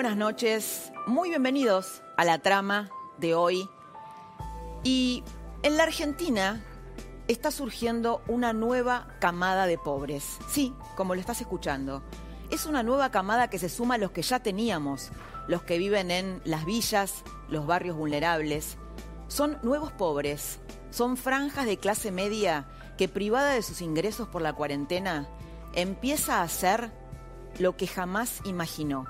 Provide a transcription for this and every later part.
Buenas noches, muy bienvenidos a la trama de hoy. Y en la Argentina está surgiendo una nueva camada de pobres. Sí, como lo estás escuchando. Es una nueva camada que se suma a los que ya teníamos, los que viven en las villas, los barrios vulnerables. Son nuevos pobres, son franjas de clase media que privada de sus ingresos por la cuarentena, empieza a hacer lo que jamás imaginó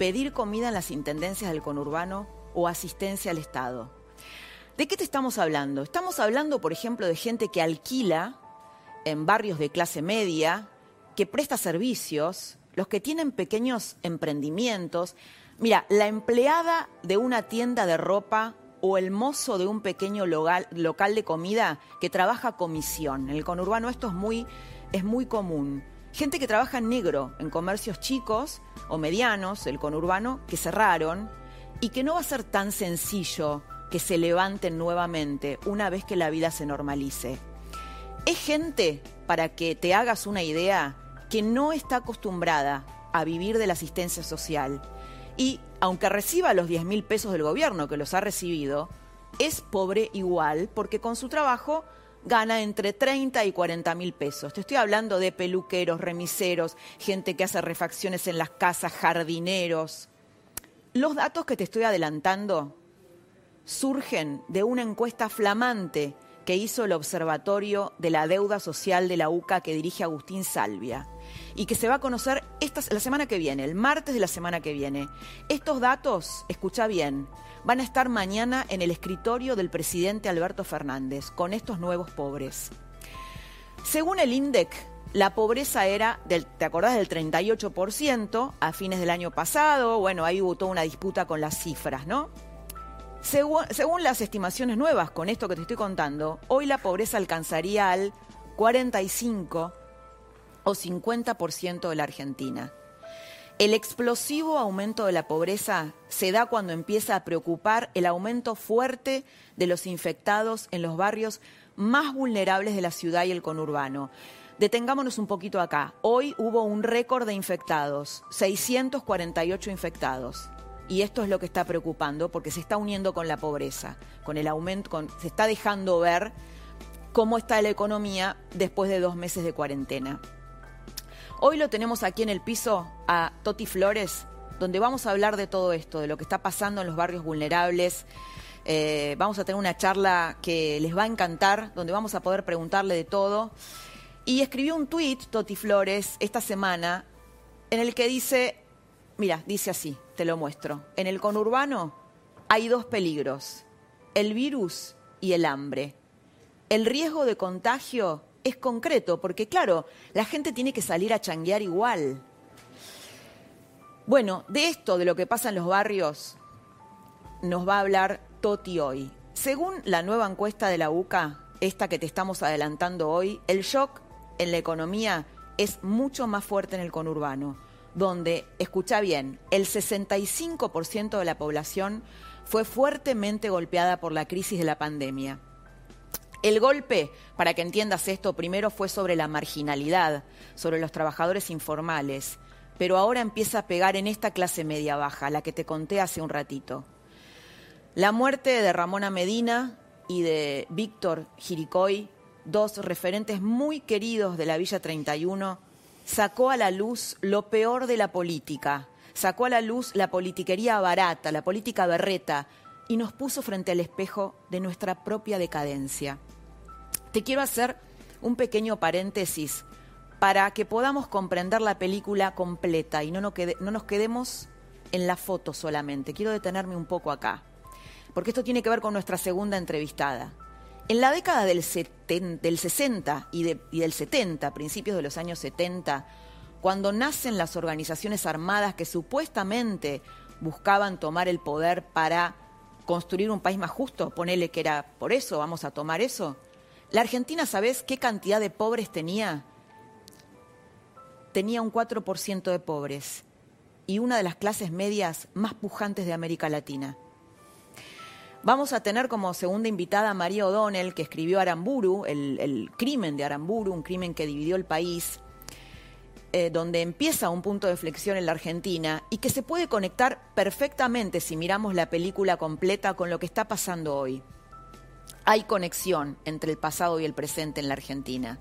pedir comida en las intendencias del conurbano o asistencia al Estado. ¿De qué te estamos hablando? Estamos hablando, por ejemplo, de gente que alquila en barrios de clase media, que presta servicios, los que tienen pequeños emprendimientos. Mira, la empleada de una tienda de ropa o el mozo de un pequeño local, de comida que trabaja comisión. En el conurbano esto es muy, es muy común. Gente que trabaja en negro en comercios chicos o medianos, el conurbano, que cerraron y que no va a ser tan sencillo que se levanten nuevamente una vez que la vida se normalice. Es gente, para que te hagas una idea, que no está acostumbrada a vivir de la asistencia social y, aunque reciba los 10 mil pesos del gobierno que los ha recibido, es pobre igual porque con su trabajo gana entre 30 y 40 mil pesos. Te estoy hablando de peluqueros, remiseros, gente que hace refacciones en las casas, jardineros. Los datos que te estoy adelantando surgen de una encuesta flamante que hizo el Observatorio de la Deuda Social de la UCA que dirige Agustín Salvia y que se va a conocer esta, la semana que viene, el martes de la semana que viene. Estos datos, escucha bien, van a estar mañana en el escritorio del presidente Alberto Fernández con estos nuevos pobres. Según el INDEC, la pobreza era, del, ¿te acordás del 38% a fines del año pasado? Bueno, ahí hubo toda una disputa con las cifras, ¿no? Según, las estimaciones nuevas, con esto que te estoy contando, hoy la pobreza alcanzaría al 45 o 50% de la Argentina. El explosivo aumento de la pobreza se da cuando empieza a preocupar el aumento fuerte de los infectados en los barrios más vulnerables de la ciudad y el conurbano. Detengámonos un poquito acá. Hoy hubo un récord de infectados, 648 infectados. Y esto es lo que está preocupando porque se está uniendo con la pobreza, con el aumento, se está dejando ver cómo está la economía después de dos meses de cuarentena. Hoy lo tenemos aquí en el piso a Toti Flores, donde vamos a hablar de todo esto, de lo que está pasando en los barrios vulnerables. Eh, vamos a tener una charla que les va a encantar, donde vamos a poder preguntarle de todo. Y escribió un tuit, Toti Flores, esta semana, en el que dice, mira, dice así, te lo muestro. En el conurbano hay dos peligros, el virus y el hambre. El riesgo de contagio es concreto, porque claro, la gente tiene que salir a changuear igual. Bueno, de esto, de lo que pasa en los barrios, nos va a hablar Toti hoy. Según la nueva encuesta de la UCA, esta que te estamos adelantando hoy, el shock en la economía es mucho más fuerte en el conurbano, donde, escucha bien, el 65% de la población fue fuertemente golpeada por la crisis de la pandemia. El golpe, para que entiendas esto, primero fue sobre la marginalidad, sobre los trabajadores informales, pero ahora empieza a pegar en esta clase media baja, la que te conté hace un ratito. La muerte de Ramona Medina y de Víctor Jiricoy, dos referentes muy queridos de la Villa 31, sacó a la luz lo peor de la política, sacó a la luz la politiquería barata, la política berreta, y nos puso frente al espejo de nuestra propia decadencia. Te quiero hacer un pequeño paréntesis para que podamos comprender la película completa y no nos, no nos quedemos en la foto solamente. Quiero detenerme un poco acá, porque esto tiene que ver con nuestra segunda entrevistada. En la década del, 60 y, del 70, principios de los años 70, cuando nacen las organizaciones armadas que supuestamente buscaban tomar el poder para construir un país más justo, ponele que era por eso, vamos a tomar eso. La Argentina, ¿sabes qué cantidad de pobres tenía? Tenía un 4% de pobres y una de las clases medias más pujantes de América Latina. Vamos a tener como segunda invitada a María O'Donnell, que escribió Aramburu, el, crimen de Aramburu, un crimen que dividió el país, eh, donde empieza un punto de flexión en la Argentina y que se puede conectar perfectamente si miramos la película completa con lo que está pasando hoy. Hay conexión entre el pasado y el presente en la Argentina.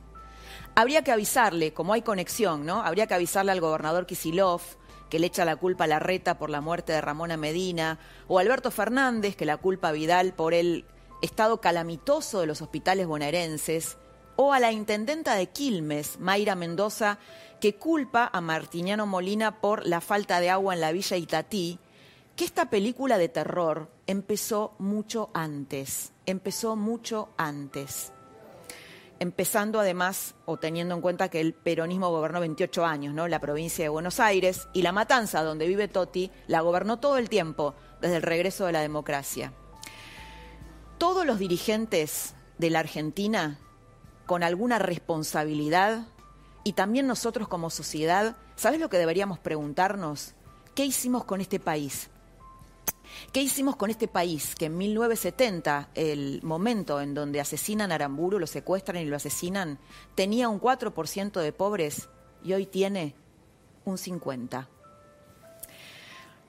Habría que avisarle, como hay conexión, ¿no? Habría que avisarle al gobernador Kisilov, que le echa la culpa a la reta por la muerte de Ramona Medina, o Alberto Fernández, que la culpa a Vidal por el estado calamitoso de los hospitales bonaerenses, o a la intendenta de Quilmes, Mayra Mendoza, que culpa a Martiniano Molina por la falta de agua en la villa Itatí, que esta película de terror empezó mucho antes, empezó mucho antes empezando además o teniendo en cuenta que el peronismo gobernó 28 años, ¿no? La provincia de Buenos Aires y la Matanza, donde vive Totti, la gobernó todo el tiempo desde el regreso de la democracia. Todos los dirigentes de la Argentina con alguna responsabilidad y también nosotros como sociedad, ¿sabes lo que deberíamos preguntarnos? ¿Qué hicimos con este país? ¿Qué hicimos con este país que en 1970, el momento en donde asesinan a Aramburu, lo secuestran y lo asesinan, tenía un 4% de pobres y hoy tiene un 50%?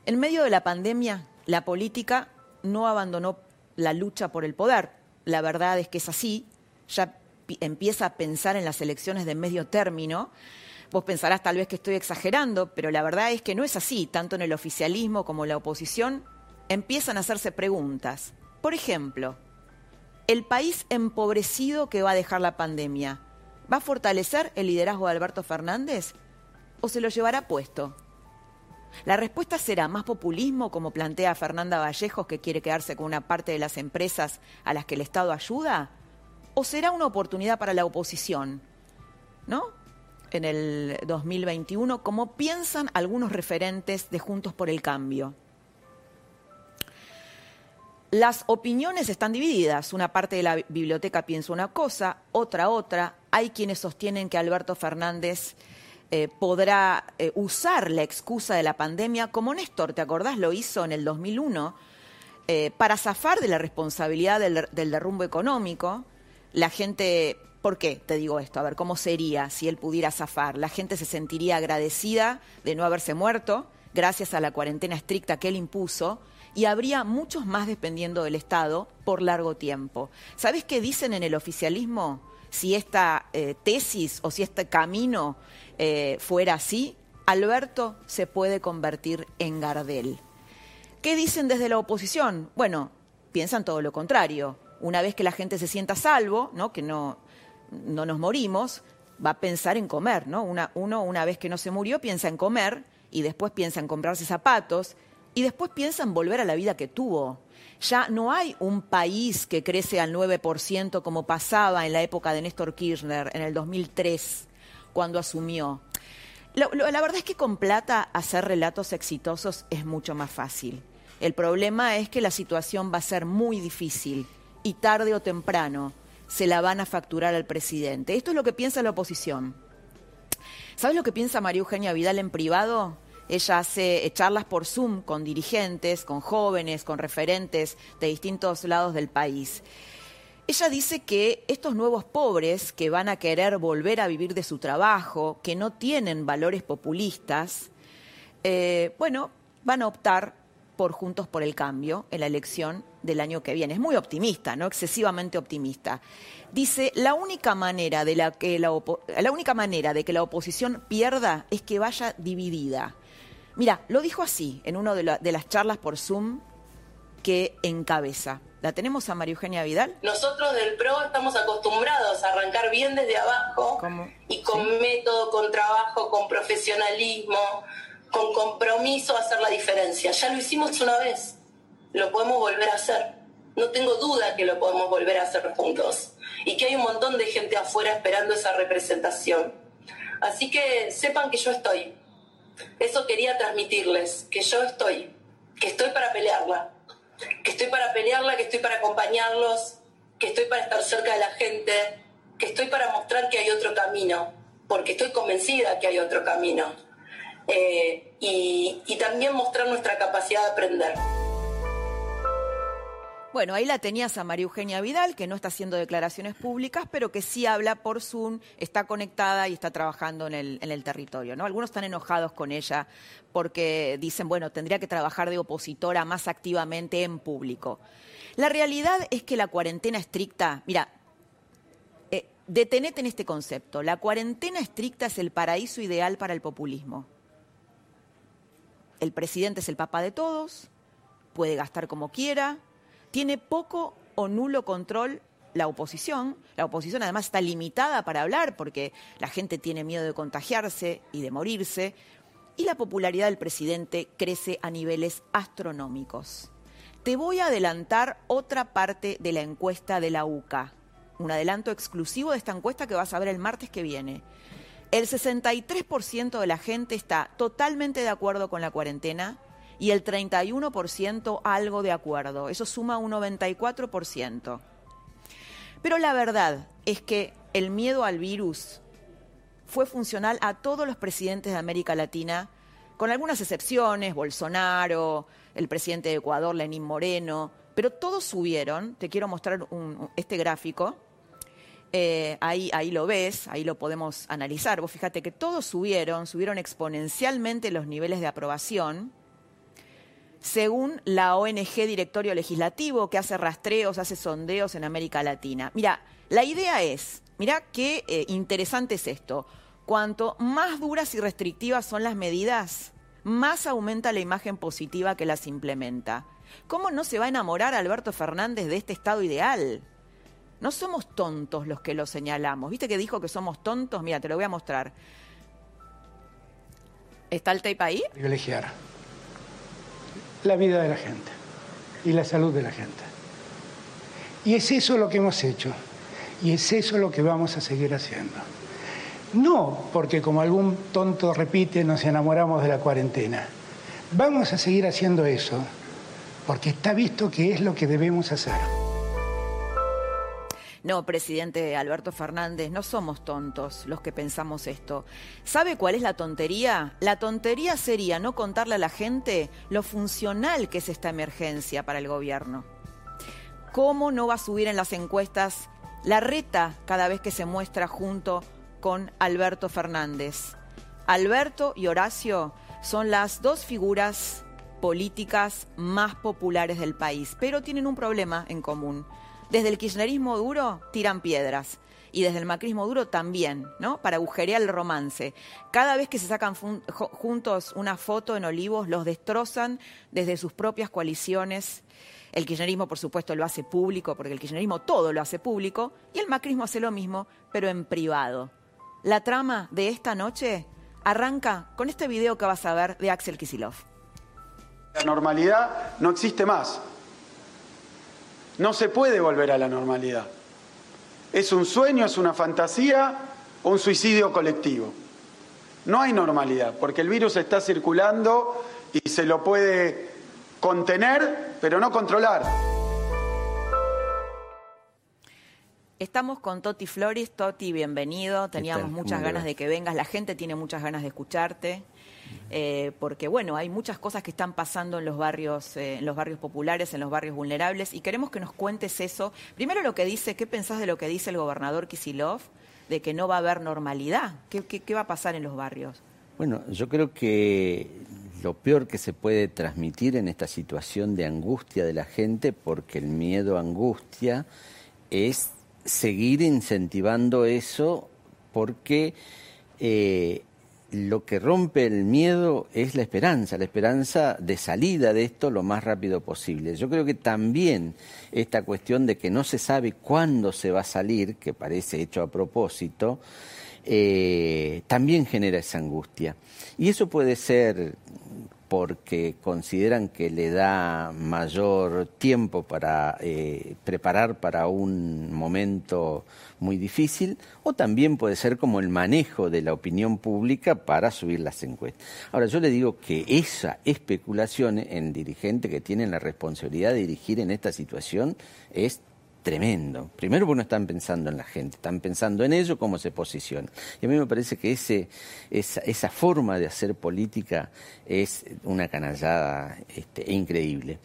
En medio de la pandemia, la política no abandonó la lucha por el poder. La verdad es que es así. Ya empieza a pensar en las elecciones de medio término. Vos pensarás tal vez que estoy exagerando, pero la verdad es que no es así, tanto en el oficialismo como en la oposición empiezan a hacerse preguntas. Por ejemplo, ¿el país empobrecido que va a dejar la pandemia va a fortalecer el liderazgo de Alberto Fernández o se lo llevará puesto? La respuesta será más populismo, como plantea Fernanda Vallejos, que quiere quedarse con una parte de las empresas a las que el Estado ayuda, o será una oportunidad para la oposición, ¿no? En el 2021, como piensan algunos referentes de Juntos por el Cambio. Las opiniones están divididas. Una parte de la biblioteca piensa una cosa, otra otra. Hay quienes sostienen que Alberto Fernández eh, podrá eh, usar la excusa de la pandemia, como Néstor, ¿te acordás? Lo hizo en el 2001, eh, para zafar de la responsabilidad del, del derrumbo económico. La gente, ¿por qué te digo esto? A ver, ¿cómo sería si él pudiera zafar? La gente se sentiría agradecida de no haberse muerto gracias a la cuarentena estricta que él impuso y habría muchos más dependiendo del Estado por largo tiempo. ¿Sabes qué dicen en el oficialismo? Si esta eh, tesis o si este camino eh, fuera así, Alberto se puede convertir en Gardel. ¿Qué dicen desde la oposición? Bueno, piensan todo lo contrario. Una vez que la gente se sienta salvo, ¿no? que no, no nos morimos, va a pensar en comer. ¿no? Una, uno, una vez que no se murió, piensa en comer y después piensa en comprarse zapatos y después piensa en volver a la vida que tuvo. Ya no hay un país que crece al 9% como pasaba en la época de Néstor Kirchner, en el 2003, cuando asumió. la verdad es que con plata hacer relatos exitosos es mucho más fácil. El problema es que la situación va a ser muy difícil y tarde o temprano se la van a facturar al presidente. Esto es lo que piensa la oposición. ¿Sabes lo que piensa María Eugenia Vidal en privado? Ella hace charlas por Zoom con dirigentes, con jóvenes, con referentes de distintos lados del país. Ella dice que estos nuevos pobres que van a querer volver a vivir de su trabajo, que no tienen valores populistas, eh, bueno, van a optar por Juntos por el Cambio en la elección del año que viene. Es muy optimista, no excesivamente optimista. Dice, la única manera de la que la, la única manera de que la oposición pierda es que vaya dividida. Mira, lo dijo así en una de, las charlas por Zoom que encabeza. ¿La tenemos a María Eugenia Vidal? Nosotros del PRO estamos acostumbrados a arrancar bien desde abajo y con método, con trabajo, con profesionalismo, con compromiso a hacer la diferencia. Ya lo hicimos una vez, lo podemos volver a hacer. no tengo duda que lo podemos volver a hacer juntos y que hay un montón de gente afuera esperando esa representación. Así que sepan que yo estoy. Eso quería transmitirles, que yo estoy, que estoy para pelearla, que estoy para pelearla, que estoy para acompañarlos, que estoy para estar cerca de la gente, que estoy para mostrar que hay otro camino, porque estoy convencida que hay otro camino. Eh, y, y también mostrar nuestra capacidad de aprender. Bueno, ahí la tenías a María Eugenia Vidal, que no está haciendo declaraciones públicas, pero que sí habla por Zoom, está conectada y está trabajando en el, territorio. ¿no? Algunos están enojados con ella porque dicen, bueno, tendría que trabajar de opositora más activamente en público. La realidad es que la cuarentena estricta, mira, eh, detenete en este concepto, la cuarentena estricta es el paraíso ideal para el populismo. El presidente es el papá de todos, puede gastar como quiera, tiene poco o nulo control la oposición. La oposición además está limitada para hablar porque la gente tiene miedo de contagiarse y de morirse. Y la popularidad del presidente crece a niveles astronómicos. Te voy a adelantar otra parte de la encuesta de la UCA. Un adelanto exclusivo de esta encuesta que vas a ver el martes que viene. El 63% de la gente está totalmente de acuerdo con la cuarentena, y el 31% algo de acuerdo. Eso suma un 94%. Pero la verdad es que el miedo al virus fue funcional a todos los presidentes de América Latina, con algunas excepciones, Bolsonaro, el presidente de Ecuador, Lenín Moreno, pero todos subieron, te quiero mostrar este gráfico, eh, ahí, ahí lo ves, ahí lo podemos analizar, vos fíjate que todos subieron, subieron exponencialmente los niveles de aprobación, según la ONG Directorio Legislativo, que hace rastreos, hace sondeos en América Latina. Mira, la idea es, mira qué eh, interesante es esto, cuanto más duras y restrictivas son las medidas, más aumenta la imagen positiva que las implementa. ¿Cómo no se va a enamorar Alberto Fernández de este estado ideal? No somos tontos los que lo señalamos. ¿Viste que dijo que somos tontos? Mira, te lo voy a mostrar. ¿Está el tape ahí? Privilegiar la vida de la gente y la salud de la gente. Y es eso lo que hemos hecho y es eso lo que vamos a seguir haciendo. No porque como algún tonto repite nos enamoramos de la cuarentena. Vamos a seguir haciendo eso porque está visto que es lo que debemos hacer. No, presidente Alberto Fernández, no somos tontos los que pensamos esto. ¿Sabe cuál es la tontería? La tontería sería no contarle a la gente lo funcional que es esta emergencia para el gobierno. ¿Cómo no va a subir en las encuestas la reta cada vez que se muestra junto con Alberto Fernández? Alberto y Horacio son las dos figuras políticas más populares del país, pero tienen un problema en común desde el kirchnerismo duro tiran piedras y desde el macrismo duro también, ¿no? Para agujerear el romance. Cada vez que se sacan juntos una foto en Olivos, los destrozan desde sus propias coaliciones. El kirchnerismo, por supuesto, lo hace público, porque el kirchnerismo todo lo hace público, y el macrismo hace lo mismo, pero en privado. La trama de esta noche arranca con este video que vas a ver de Axel Kisilov. La normalidad no existe más. No se puede volver a la normalidad. Es un sueño, es una fantasía o un suicidio colectivo. No hay normalidad, porque el virus está circulando y se lo puede contener, pero no controlar. Estamos con Toti Floris. Toti, bienvenido. Teníamos muchas ganas de que vengas. La gente tiene muchas ganas de escucharte. Eh, porque bueno, hay muchas cosas que están pasando en los barrios, eh, en los barrios populares, en los barrios vulnerables, y queremos que nos cuentes eso. Primero lo que dice, ¿qué pensás de lo que dice el gobernador Kisilov, de que no va a haber normalidad? ¿Qué, va a pasar en los barrios? Bueno, yo creo que lo peor que se puede transmitir en esta situación de angustia de la gente, porque el miedo angustia, es seguir incentivando eso porque eh, lo que rompe el miedo es la esperanza, la esperanza de salida de esto lo más rápido posible. Yo creo que también esta cuestión de que no se sabe cuándo se va a salir, que parece hecho a propósito, eh, también genera esa angustia. Y eso puede ser porque consideran que le da mayor tiempo para eh, preparar para un momento muy difícil, o también puede ser como el manejo de la opinión pública para subir las encuestas. Ahora, yo le digo que esa especulación en dirigentes que tienen la responsabilidad de dirigir en esta situación es tremendo. Primero porque no están pensando en la gente, están pensando en ello, cómo se posiciona. Y a mí me parece que ese, esa, esa forma de hacer política es una canallada este, increíble,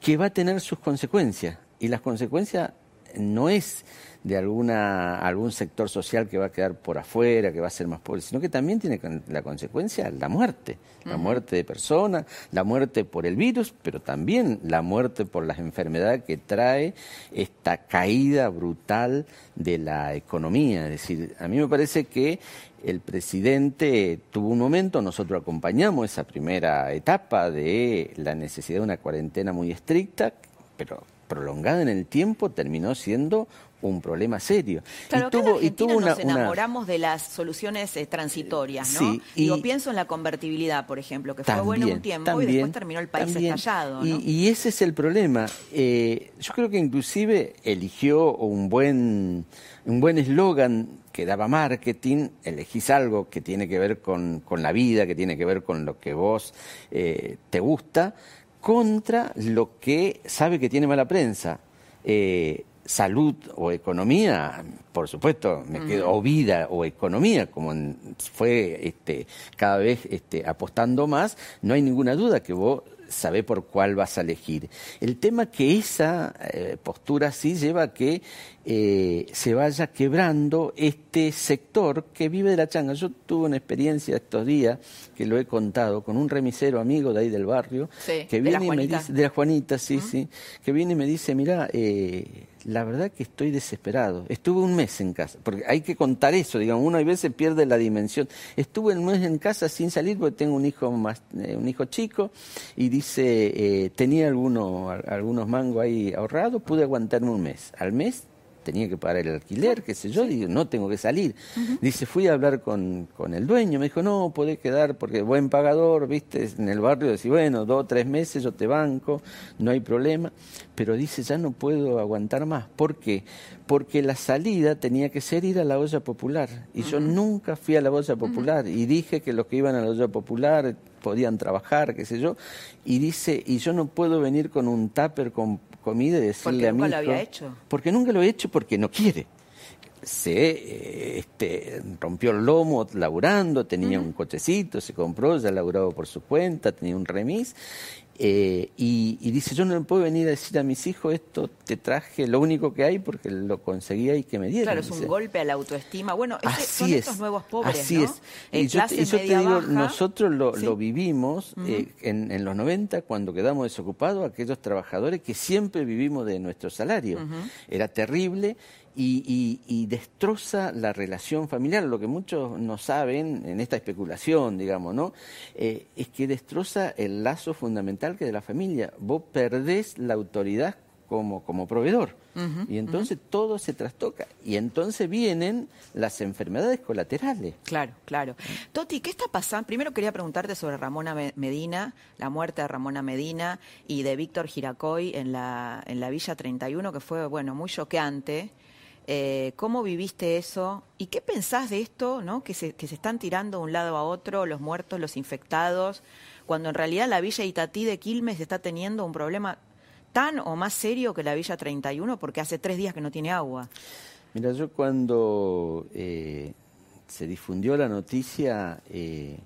que va a tener sus consecuencias. Y las consecuencias no es de alguna, algún sector social que va a quedar por afuera, que va a ser más pobre, sino que también tiene la consecuencia la muerte, la muerte de personas, la muerte por el virus, pero también la muerte por las enfermedades que trae esta caída brutal de la economía. Es decir, a mí me parece que el presidente tuvo un momento, nosotros acompañamos esa primera etapa de la necesidad de una cuarentena muy estricta, pero prolongada en el tiempo terminó siendo un problema serio. Claro, y tuvo, y tuvo nos enamoramos de las soluciones eh, transitorias, ¿no? Sí, y, pienso en la convertibilidad, por ejemplo, que fue bueno un tiempo y después terminó el país estallado. Y, ese es el problema. Eh, yo creo que inclusive eligió un buen un buen eslogan que daba marketing, elegís algo que tiene que ver con, con, la vida, que tiene que ver con lo que vos eh, te gusta, contra lo que sabe que tiene mala prensa. Eh, salud o economía, por supuesto, me quedo, o vida o economía, como fue este, cada vez este, apostando más, no hay ninguna duda que vos sabés por cuál vas a elegir. El tema que esa eh, postura sí lleva a que eh, se vaya quebrando este sector que vive de la changa. Yo tuve una experiencia estos días, que lo he contado, con un remisero amigo de ahí del barrio, que viene y me dice, de la Juanita, sí, sí, que viene y me dice, mira, eh, la verdad que estoy desesperado. Estuve un mes en casa, porque hay que contar eso, digamos, uno a veces pierde la dimensión. Estuve un mes en casa sin salir porque tengo un hijo más, eh, un hijo chico y dice, eh, tenía algunos, algunos mangos ahí ahorrados, pude aguantarme un mes. Al mes tenía que pagar el alquiler, qué sé yo, digo, no tengo que salir. Dice, fui a hablar con, con, el dueño, me dijo, no, podés quedar porque buen pagador, viste, en el barrio, decís, bueno, dos o tres meses yo te banco, no hay problema, pero dice, ya no puedo aguantar más. ¿Por qué? Porque la salida tenía que ser ir a la olla popular, y yo nunca fui a la olla popular, y dije que los que iban a la olla popular podían trabajar, qué sé yo, y dice, y yo no puedo venir con un tupper con comida y decirle a mi lo había hecho? Porque nunca lo he hecho porque no quiere. Se eh, este, rompió el lomo laburando, tenía un cochecito, se compró, ya laburaba por su cuenta, tenía un remis eh, y, dice, yo no puedo venir a decir a mis hijos esto, te traje lo único que hay porque lo conseguía y que me dieron. Claro, es un golpe a la autoestima. Bueno, son estos nuevos pobres, Así es. y yo, te, digo, nosotros lo, vivimos eh, en, en, los 90 cuando quedamos desocupados, aquellos trabajadores que siempre vivimos de nuestro salario. Era terrible y, destroza la relación familiar. Lo que muchos no saben en esta especulación, digamos, ¿no? Eh, es que destroza el lazo fundamental que de la familia. Vos perdés la autoridad como, como proveedor. y entonces todo se trastoca. Y entonces vienen las enfermedades colaterales. Claro, claro. Toti, ¿qué está pasando? Primero quería preguntarte sobre Ramona Medina, la muerte de Ramona Medina y de Víctor Giracoy en la, en la Villa 31, que fue, bueno, muy choqueante. Eh, ¿Cómo viviste eso? ¿Y qué pensás de esto, ¿no? que, se, que se están tirando de un lado a otro los muertos, los infectados, cuando en realidad la Villa Itatí de Quilmes está teniendo un problema tan o más serio que la Villa 31 porque hace tres días que no tiene agua? Mira, yo cuando eh, se difundió la noticia, eh,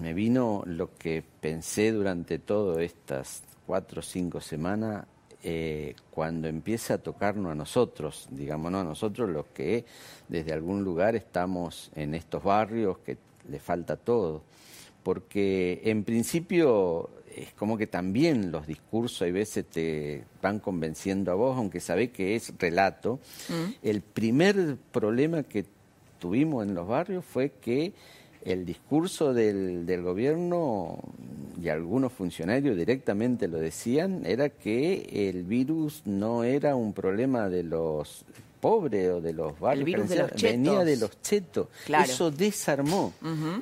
me vino lo que pensé durante todas estas cuatro o cinco semanas eh, cuando empieza a tocarnos a nosotros, digamos, a nosotros los que desde algún lugar estamos en estos barrios que le falta todo. Porque en principio es como que también los discursos a veces te van convenciendo a vos, aunque sabés que es relato. Mm. El primer problema que tuvimos en los barrios fue que el discurso del, del, gobierno y algunos funcionarios directamente lo decían, era que el virus no era un problema de los pobres o de los barrios de los venía de los chetos. Claro. Eso desarmó.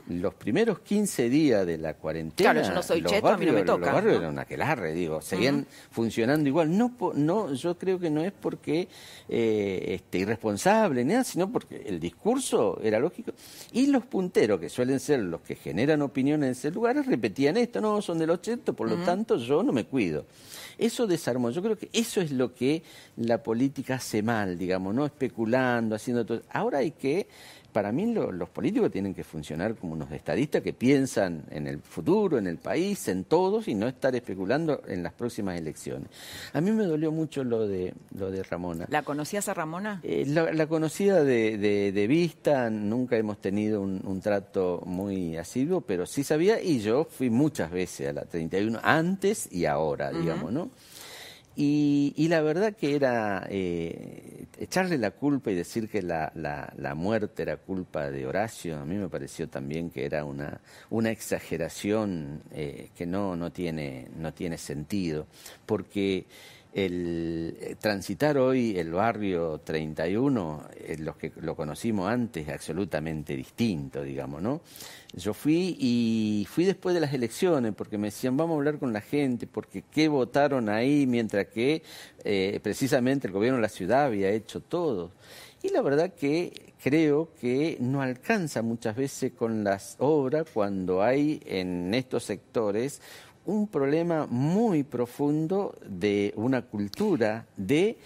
Los primeros 15 días de la cuarentena, Claro, yo no soy los cheto, a mí no me toca, Los barrios ¿no? eran una aquelarre, digo, seguían funcionando igual. No, no, yo creo que no es porque eh, este, irresponsable, nada, sino porque el discurso era lógico. Y los punteros, que suelen ser los que generan opiniones en ese lugar, repetían esto, no, son de los chetos, por lo tanto yo no me cuido. Eso desarmó. Yo creo que eso es lo que la política hace mal, digamos, no especulando, haciendo todo. Ahora hay que, para mí lo- los políticos tienen que funcionar como unos estadistas que piensan en el futuro, en el país, en todos y no estar especulando en las próximas elecciones. A mí me dolió mucho lo de lo de Ramona. ¿La conocías a Ramona? Eh, la, la conocida de, de- de vista, nunca hemos tenido un, un trato muy asiduo, pero sí sabía y yo fui muchas veces a la 31, antes y ahora, digamos, ¿no? Y, y la verdad que era eh, echarle la culpa y decir que la, la- la muerte era culpa de Horacio, a mí me pareció también que era una, una exageración eh, que no, no, tiene, no tiene sentido, porque el eh, transitar hoy el barrio 31, eh, los que lo conocimos antes, es absolutamente distinto, digamos, ¿no? Yo fui y fui después de las elecciones porque me decían, vamos a hablar con la gente, porque qué votaron ahí, mientras que eh, precisamente el gobierno de la ciudad había hecho todo. Y la verdad que creo que no alcanza muchas veces con las obras cuando hay en estos sectores un problema muy profundo de una cultura de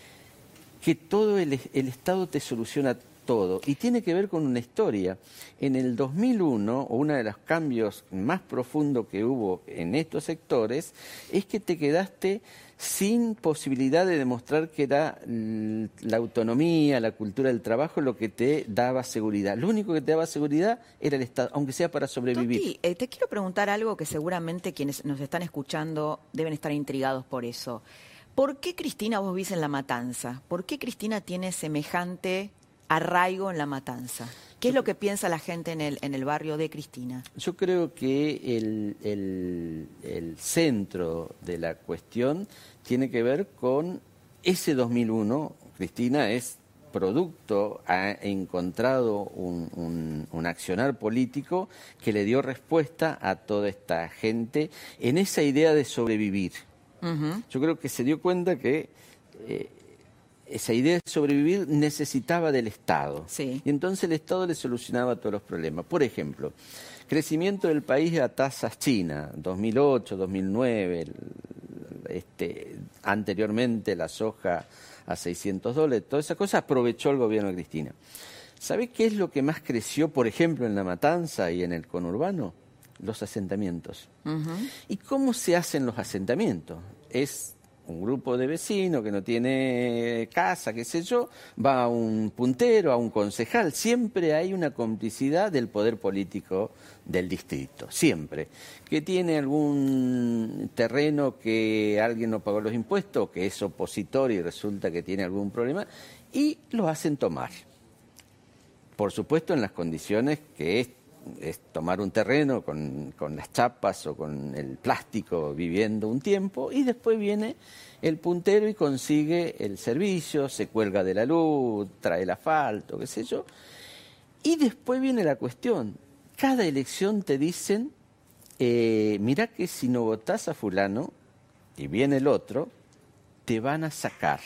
que todo el, el Estado te soluciona todo y tiene que ver con una historia. En el 2001, uno de los cambios más profundos que hubo en estos sectores es que te quedaste sin posibilidad de demostrar que era la autonomía, la cultura del trabajo lo que te daba seguridad. Lo único que te daba seguridad era el Estado, aunque sea para sobrevivir. Toti, eh, te quiero preguntar algo que seguramente quienes nos están escuchando deben estar intrigados por eso. ¿Por qué Cristina vos vivís en La Matanza? ¿Por qué Cristina tiene semejante arraigo en La Matanza? ¿Qué es lo que piensa la gente en el, en el barrio de Cristina? Yo creo que el, el- el centro de la cuestión tiene que ver con ese 2001. Cristina es producto, ha encontrado un, un- un accionar político que le dio respuesta a toda esta gente en esa idea de sobrevivir. Yo creo que se dio cuenta que eh, esa idea de sobrevivir necesitaba del Estado. Sí. Y entonces el Estado le solucionaba todos los problemas. Por ejemplo, crecimiento del país a tasas chinas, 2008, 2009, el- este, anteriormente la soja a 600 dólares, toda esa cosa aprovechó el gobierno de Cristina. ¿Sabe qué es lo que más creció, por ejemplo, en La Matanza y en el conurbano? Los asentamientos. ¿Y cómo se hacen los asentamientos? Es un grupo de vecinos que no tiene casa, qué sé yo, va a un puntero, a un concejal. Siempre hay una complicidad del poder político del distrito, siempre. Que tiene algún terreno que alguien no pagó los impuestos, que es opositor y resulta que tiene algún problema, y lo hacen tomar por supuesto en las condiciones que es, es tomar un terreno con, con las chapas o con el plástico viviendo un tiempo y después viene el puntero y consigue el servicio, se cuelga de la luz, trae el asfalto, qué sé yo. Y después viene la cuestión, cada elección te dicen, eh, mira que si no votás a fulano y viene el otro, te van a sacar.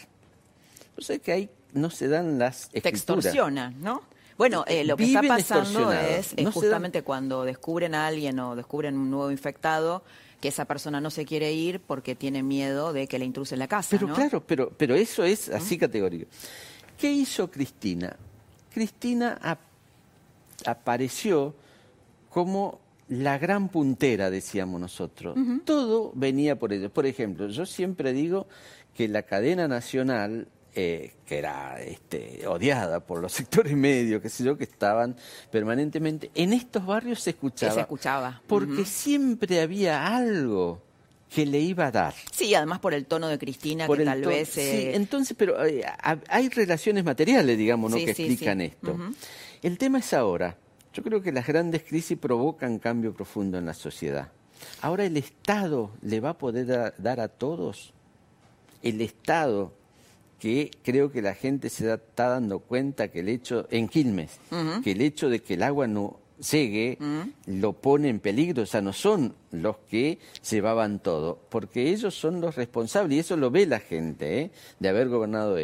O sea que ahí no se dan las Te extorsionan, ¿no? Bueno, eh, lo que está pasando es, es No se dan- justamente cuando descubren a alguien o descubren un nuevo infectado, que esa persona no se quiere ir porque tiene miedo de que le intrusen la casa, Pero ¿no? claro, pero, pero eso es así categórico. ¿Qué hizo Cristina? Cristina ap- apareció como la gran puntera, decíamos nosotros. Todo venía por ello. Por ejemplo, yo siempre digo que la cadena nacional, eh, que era este, odiada por los sectores medios, qué sé yo, que estaban permanentemente, en estos barrios se escuchaba. Se escuchaba. Porque siempre había algo que le iba a dar. Sí, además por el tono de Cristina, Por que tal vez... Sí, eh, entonces, pero eh, ha- hay relaciones materiales, digamos, ¿no? Sí, que sí, explican esto. El tema es ahora. Yo creo que las grandes crisis provocan cambio profundo en la sociedad. Ahora el Estado le va a poder da- dar a todos. El Estado que creo que la gente se está dando cuenta que el hecho, en Quilmes, que el hecho de que el agua no llegue lo pone en peligro, o sea, no son los que llevaban todo, porque ellos son los responsables y eso lo ve la gente, ¿eh? de haber gobernado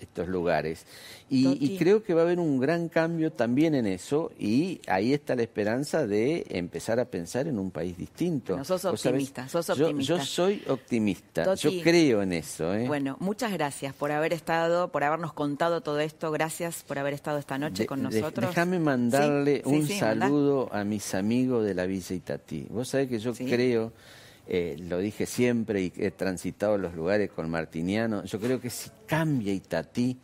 estos lugares. Y, creo que va a haber un gran cambio también en eso y ahí está la esperanza de empezar a pensar en un país distinto. No, sos optimista, sos optimista. Yo, soy optimista, yo creo en eso. ¿eh? Bueno, muchas gracias por haber estado, por habernos contado todo esto, gracias por haber estado esta noche con nosotros. déjame mandarle un saludo a mis amigos de la Villa Itatí. Vos sabés que yo creo... Eh, lo dije siempre y he transitado los lugares con Martiniano, yo creo que si cambia Itatí,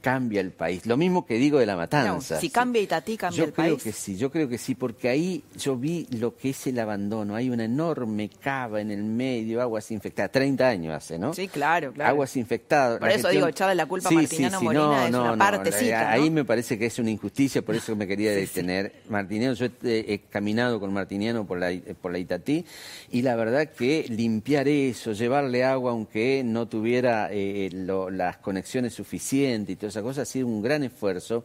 cambia el país. Lo mismo que digo de la matanza. si cambia Itatí, cambia el país. Yo creo que sí, yo creo que sí, porque ahí yo vi lo que es el abandono. Hay una enorme cava en el medio, aguas infectadas. 30 años hace, ¿no? Sí, claro, claro. Aguas infectadas. Por eso digo, echarle la culpa a Martiniano Morina es una partecita. Ahí me parece que es una injusticia, por eso me quería detener. Martiniano, yo he, caminado con Martiniano por la, por la Itatí y la verdad que limpiar eso, llevarle agua aunque no tuviera eh, las conexiones suficientes y todo esa cosa ha sido un gran esfuerzo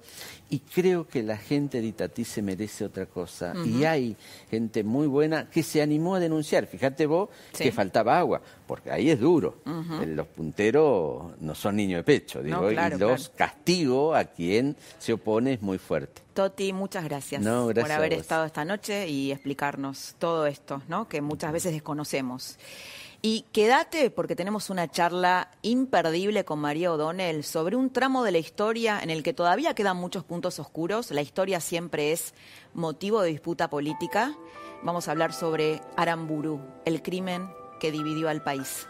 y creo que la gente de Itatí se merece otra cosa. Y hay gente muy buena que se animó a denunciar. Fíjate vos que faltaba agua, porque ahí es duro. Los punteros no son niños de pecho, digo, y los castigo a quien se opone es muy fuerte. Toti, muchas gracias, por haber estado esta noche y explicarnos todo esto, ¿no? que muchas veces desconocemos. Y quédate porque tenemos una charla imperdible con María O'Donnell sobre un tramo de la historia en el que todavía quedan muchos puntos oscuros. La historia siempre es motivo de disputa política. Vamos a hablar sobre Aramburu, el crimen que dividió al país.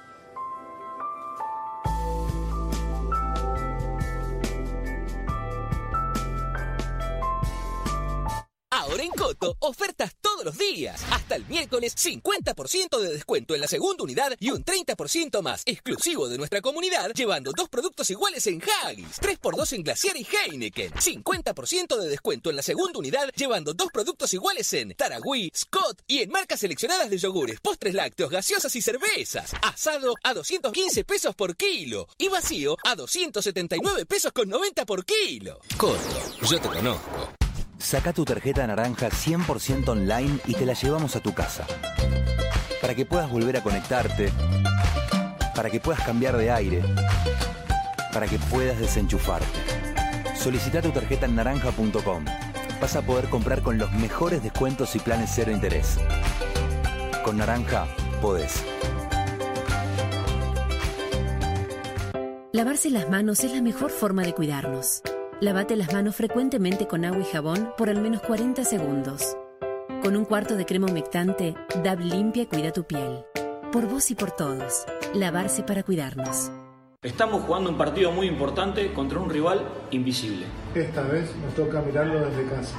Ahora en Coto, ofertas los días. Hasta el miércoles, 50% de descuento en la segunda unidad y un 30% más exclusivo de nuestra comunidad, llevando dos productos iguales en Haggis, 3x2 en Glaciar y Heineken. 50% de descuento en la segunda unidad, llevando dos productos iguales en Taragüí, Scott y en marcas seleccionadas de yogures, postres lácteos, gaseosas y cervezas. Asado a 215 pesos por kilo y vacío a 279 pesos con 90 por kilo. Coto, yo te conozco. Saca tu tarjeta naranja 100% online y te la llevamos a tu casa. Para que puedas volver a conectarte. Para que puedas cambiar de aire. Para que puedas desenchufarte. Solicita tu tarjeta en naranja.com. Vas a poder comprar con los mejores descuentos y planes cero interés. Con Naranja, podés. Lavarse las manos es la mejor forma de cuidarnos. Lávate las manos frecuentemente con agua y jabón por al menos 40 segundos. Con un cuarto de crema humectante, DAB limpia y cuida tu piel. Por vos y por todos. Lavarse para cuidarnos. Estamos jugando un partido muy importante contra un rival invisible. Esta vez nos toca mirarlo desde casa.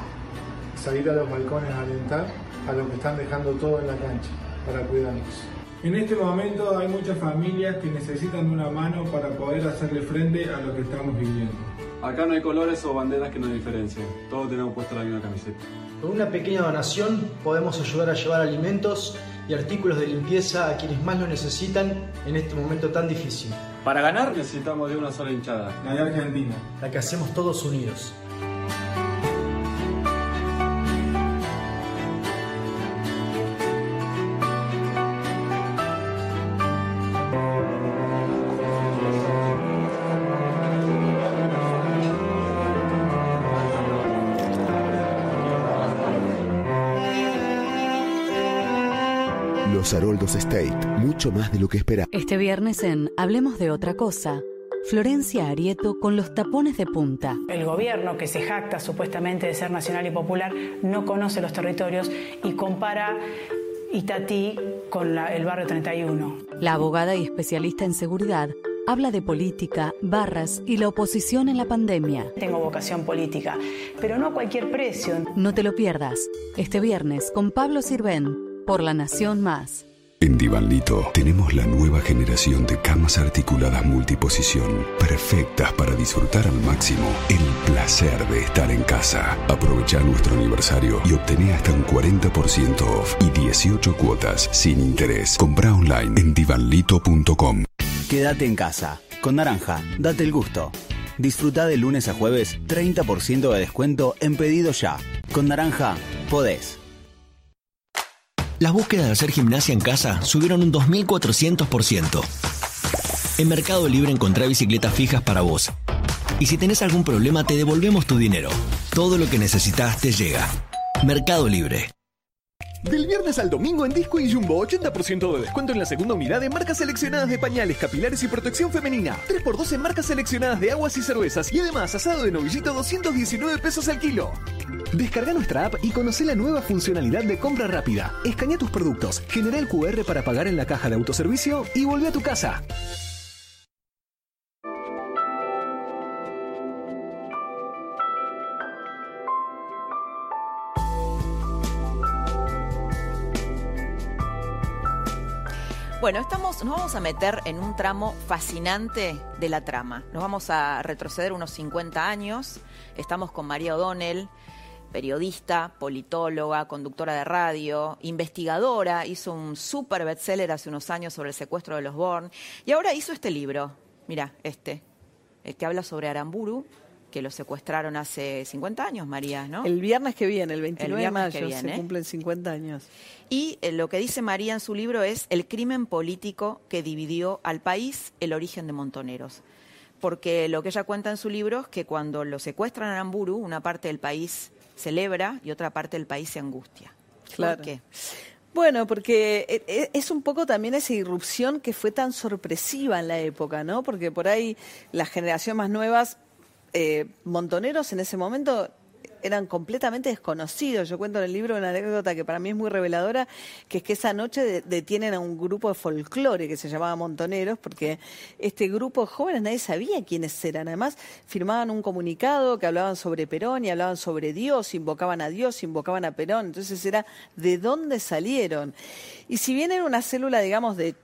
Salir a los balcones a alentar a los que están dejando todo en la cancha para cuidarnos. En este momento hay muchas familias que necesitan una mano para poder hacerle frente a lo que estamos viviendo. Acá no hay colores o banderas que nos diferencien. Todos tenemos puesto la misma camiseta. Con una pequeña donación podemos ayudar a llevar alimentos y artículos de limpieza a quienes más lo necesitan en este momento tan difícil. Para ganar necesitamos de una sola hinchada. La de Argentina. La que hacemos todos unidos. State, mucho más de lo que esperaba. Este viernes en Hablemos de otra cosa. Florencia Arieto con los tapones de punta. El gobierno, que se jacta supuestamente de ser nacional y popular, no conoce los territorios y compara Itatí con el barrio 31. La abogada y especialista en seguridad habla de política, barras y la oposición en la pandemia. Tengo vocación política, pero no a cualquier precio. No te lo pierdas. Este viernes con Pablo Sirven por La Nación Más. En Divanlito tenemos la nueva generación de camas articuladas multiposición, perfectas para disfrutar al máximo el placer de estar en casa. Aprovecha nuestro aniversario y obtené hasta un 40% off y 18 cuotas sin interés. Compra online en divanlito.com. Quédate en casa. Con Naranja, date el gusto. Disfruta de lunes a jueves 30% de descuento en pedido ya. Con Naranja, podés. Las búsquedas de hacer gimnasia en casa subieron un 2400%. En Mercado Libre encontrá bicicletas fijas para vos. Y si tenés algún problema, te devolvemos tu dinero. Todo lo que necesitas te llega. Mercado Libre. Del viernes al domingo en Disco y Jumbo, 80% de descuento en la segunda unidad de marcas seleccionadas de pañales, capilares y protección femenina. 3x2 en marcas seleccionadas de aguas y cervezas. Y además, asado de novillito, 219 pesos al kilo. Descarga nuestra app y conoce la nueva funcionalidad de compra rápida. Escanea tus productos, genera el QR para pagar en la caja de autoservicio y vuelve a tu casa. Bueno, estamos, nos vamos a meter en un tramo fascinante de la trama. Nos vamos a retroceder unos 50 años. Estamos con María O'Donnell, periodista, politóloga, conductora de radio, investigadora. Hizo un super bestseller hace unos años sobre el secuestro de los Born. Y ahora hizo este libro. Mira, este, el que habla sobre Aramburu, que lo secuestraron hace 50 años, María, ¿no? El viernes que viene, el 29 de mayo, viene. se cumplen 50 años. Y eh, lo que dice María en su libro es el crimen político que dividió al país, el origen de Montoneros. Porque lo que ella cuenta en su libro es que cuando lo secuestran a Aramburu, una parte del país celebra y otra parte del país se angustia. Claro. ¿Por qué? Bueno, porque e- e- es un poco también esa irrupción que fue tan sorpresiva en la época, ¿no? Porque por ahí las generaciones más nuevas, eh, montoneros en ese momento eran completamente desconocidos. Yo cuento en el libro una anécdota que para mí es muy reveladora, que es que esa noche de- detienen a un grupo de folclore que se llamaba Montoneros, porque este grupo de jóvenes nadie sabía quiénes eran. Además, firmaban un comunicado que hablaban sobre Perón y hablaban sobre Dios, invocaban a Dios, invocaban a Perón. Entonces era de dónde salieron. Y si bien era una célula, digamos, de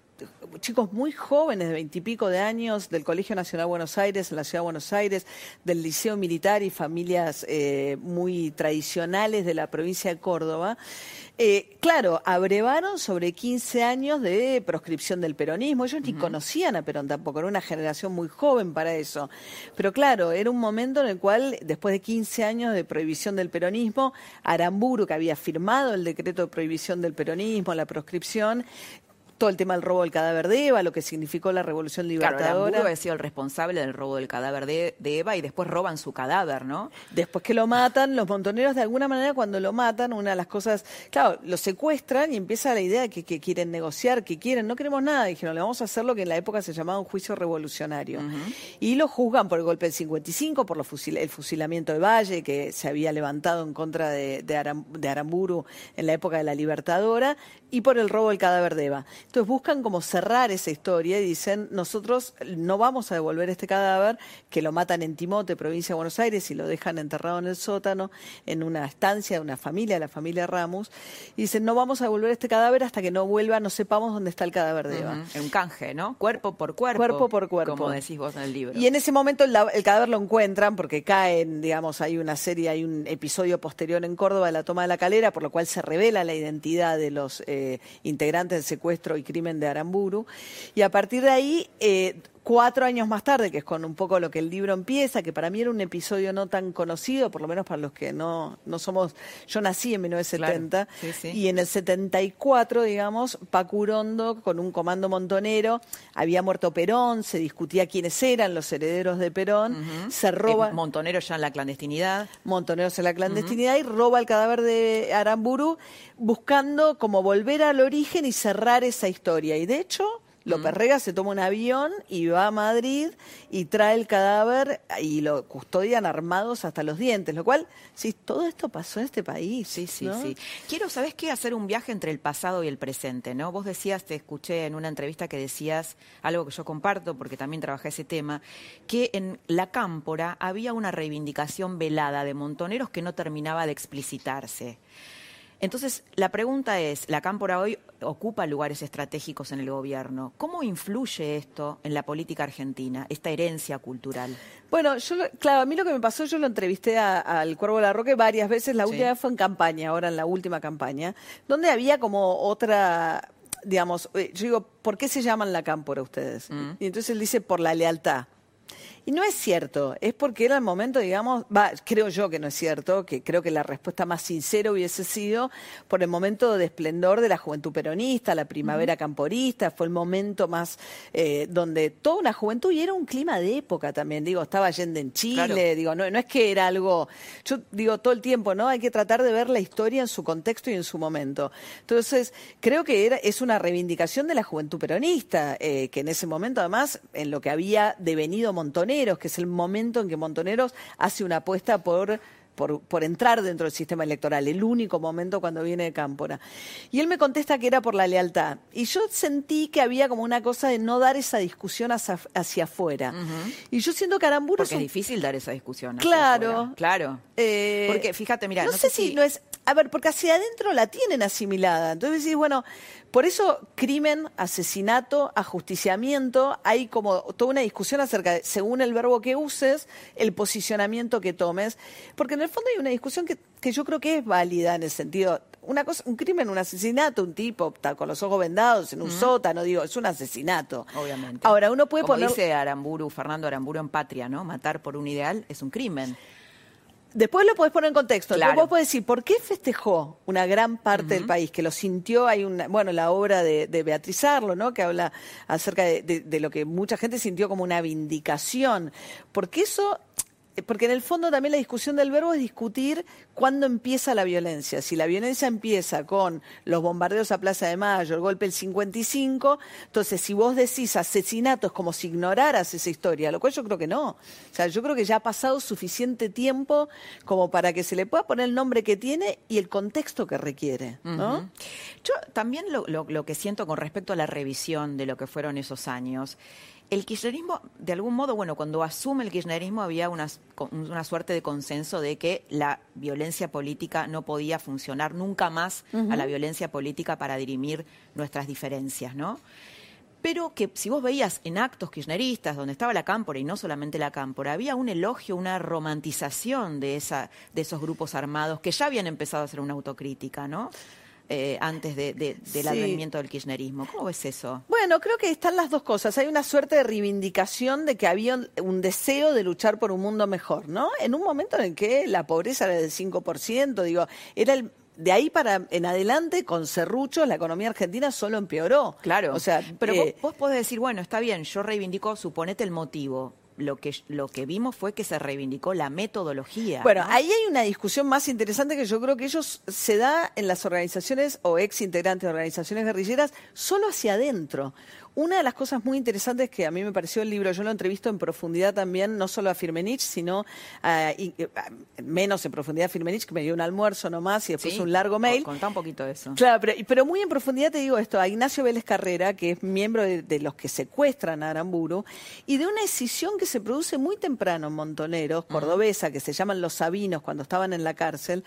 chicos muy jóvenes, de veintipico de años, del Colegio Nacional Buenos Aires, en la Ciudad de Buenos Aires, del Liceo Militar y familias eh, muy tradicionales de la provincia de Córdoba. Eh, claro, abrevaron sobre 15 años de proscripción del peronismo. Ellos ni conocían a Perón tampoco, era una generación muy joven para eso. Pero claro, era un momento en el cual, después de 15 años de prohibición del peronismo, Aramburu, que había firmado el decreto de prohibición del peronismo, la proscripción, todo el tema del robo del cadáver de Eva, lo que significó la revolución Claro, libertadora. Aramburu había sido el responsable del robo del cadáver de, de Eva y después roban su cadáver, ¿no? Después que lo matan, los montoneros de alguna manera cuando lo matan, una de las cosas, claro, lo secuestran y empieza la idea de que, que quieren negociar, que quieren, no queremos nada, dijeron, le vamos a hacer lo que en la época se llamaba un juicio revolucionario. Y lo juzgan por el golpe del 55, por lo fusil- el fusilamiento de Valle, que se había levantado en contra de, de, Aram- de Aramburu en la época de la Libertadora, y por el robo del cadáver de Eva. Entonces buscan como cerrar esa historia y dicen, nosotros no vamos a devolver este cadáver, que lo matan en Timote, provincia de Buenos Aires, y lo dejan enterrado en el sótano, en una estancia de una familia, la familia Ramos, y dicen, no vamos a devolver este cadáver hasta que no vuelva, no sepamos dónde está el cadáver de Eva. En un canje, ¿no? Cuerpo por cuerpo. Cuerpo por cuerpo. Como decís vos en el libro. Y en ese momento el, cadáver lo encuentran porque caen, digamos, hay una serie, hay un episodio posterior en Córdoba de la toma de la calera, por lo cual se revela la identidad de los eh, integrantes del secuestro y crimen de Aramburu. Y a partir de ahí, eh, cuatro años más tarde, que es con un poco lo que el libro empieza, que para mí era un episodio no tan conocido, por lo menos para los que no, no somos, yo nací en 1970, Claro, sí, sí. y en el 74, digamos, Pacurondo, con un comando montonero, había muerto Perón, se discutía quiénes eran los herederos de Perón, se roba... Eh, Montonero ya en la clandestinidad. Montoneros en la clandestinidad y roba el cadáver de Aramburu buscando como volver al origen y cerrar esa historia. Y de hecho, López Rega se toma un avión y va a Madrid y trae el cadáver y lo custodian armados hasta los dientes, lo cual, sí, todo esto pasó en este país. Sí, sí, ¿no? sí. Quiero, ¿sabes qué? Hacer un viaje entre el pasado y el presente, ¿no? Vos decías, te escuché en una entrevista que decías algo que yo comparto, porque también trabajé ese tema, que en la cámpora había una reivindicación velada de montoneros que no terminaba de explicitarse. Entonces, la pregunta es, la cámpora hoy ocupa lugares estratégicos en el gobierno. ¿Cómo influye esto en la política argentina, esta herencia cultural? Bueno, yo, claro, a mí lo que me pasó, yo lo entrevisté al Cuervo de la Roque varias veces, la Sí. última vez fue en campaña, ahora en la última campaña, donde había como otra digamos, eh, yo digo, ¿por qué se llaman la cámpora ustedes? Mm. Y entonces él dice, por la lealtad. Y no es cierto, es porque era el momento, digamos, va, creo yo que no es cierto, que creo que la respuesta más sincera hubiese sido por el momento de esplendor de la juventud peronista, la primavera camporista, fue el momento más eh, donde toda una juventud, y era un clima de época también, digo, estaba Allende en Chile, Claro. digo, no, no es que era algo, yo digo todo el tiempo, ¿no? Hay que tratar de ver la historia en su contexto y en su momento. Entonces, creo que era, es una reivindicación de la juventud peronista, eh, que en ese momento además, en lo que había devenido Montoneros, que es el momento en que Montoneros hace una apuesta por por, por entrar dentro del sistema electoral, el único momento cuando viene de Cámpora. Y él me contesta que era por la lealtad. Y yo sentí que había como una cosa de no dar esa discusión hacia, hacia afuera. Y yo siento que Aramburu Porque es difícil dar esa discusión. Claro. Claro. Eh, Porque fíjate, mira, no, sé si, no es. A ver, porque hacia adentro la tienen asimilada. Entonces decís, bueno, por eso crimen, asesinato, ajusticiamiento, hay como toda una discusión acerca de, según el verbo que uses, el posicionamiento que tomes. Porque en el fondo hay una discusión que, que yo creo que es válida en el sentido. Una cosa, un crimen, un asesinato, un tipo está con los ojos vendados en un Ujú. sótano, digo, es un asesinato. Obviamente. Ahora, uno puede Como poner. dice Aramburu, Fernando Aramburu en Patria, ¿no? Matar por un ideal es un crimen. Después lo podés poner en contexto. Claro. Después vos podés decir, ¿por qué festejó una gran parte del país que lo sintió? Hay una, bueno, la obra de, de Beatriz Arlo, ¿no? Que habla acerca de, de- de lo que mucha gente sintió como una vindicación. Porque eso, porque en el fondo también la discusión del verbo es discutir cuándo empieza la violencia. Si la violencia empieza con los bombardeos a Plaza de Mayo, el golpe del 55, entonces si vos decís asesinato es como si ignoraras esa historia, lo cual yo creo que no. O sea, yo creo que ya ha pasado suficiente tiempo como para que se le pueda poner el nombre que tiene y el contexto que requiere, ¿no? Yo también lo que siento con respecto a la revisión de lo que fueron esos años, el kirchnerismo, de algún modo, bueno, cuando asume el kirchnerismo había una, una suerte de consenso de que la violencia política no podía funcionar nunca más a la violencia política para dirimir nuestras diferencias, ¿no? Pero que si vos veías en actos kirchneristas donde estaba la cámpora y no solamente la cámpora, había un elogio, una romantización de, esa, de esos grupos armados que ya habían empezado a hacer una autocrítica, ¿no? Eh, antes de- de- del Sí. advenimiento del kirchnerismo. ¿Cómo ves eso? Bueno, creo que están las dos cosas. Hay una suerte de reivindicación de que había un- un deseo de luchar por un mundo mejor, ¿no? En un momento en el que la pobreza era del 5%, digo, era el de ahí para en adelante con serruchos la economía argentina solo empeoró. Claro. O sea, pero eh, vos, vos podés decir, bueno, está bien, yo reivindico, suponete el motivo. Lo que, lo que vimos fue que se reivindicó la metodología. Bueno, ¿no? ahí hay una discusión más interesante que yo creo que ellos se da en las organizaciones o ex integrantes de organizaciones guerrilleras solo hacia adentro. Una de las cosas muy interesantes que a mí me pareció el libro, yo lo entrevisto en profundidad también, no solo a Firmenich, sino a- y- a- menos en profundidad a Firmenich, que me dio un almuerzo nomás y después Sí, un largo mail. Contá un poquito de eso. Claro, pero, pero muy en profundidad te digo esto, a Ignacio Vélez Carrera, que es miembro de, de los que secuestran a Aramburu, y de una decisión que se produce muy temprano en Montoneros, cordobesa, que se llaman los Sabinos cuando estaban en la cárcel,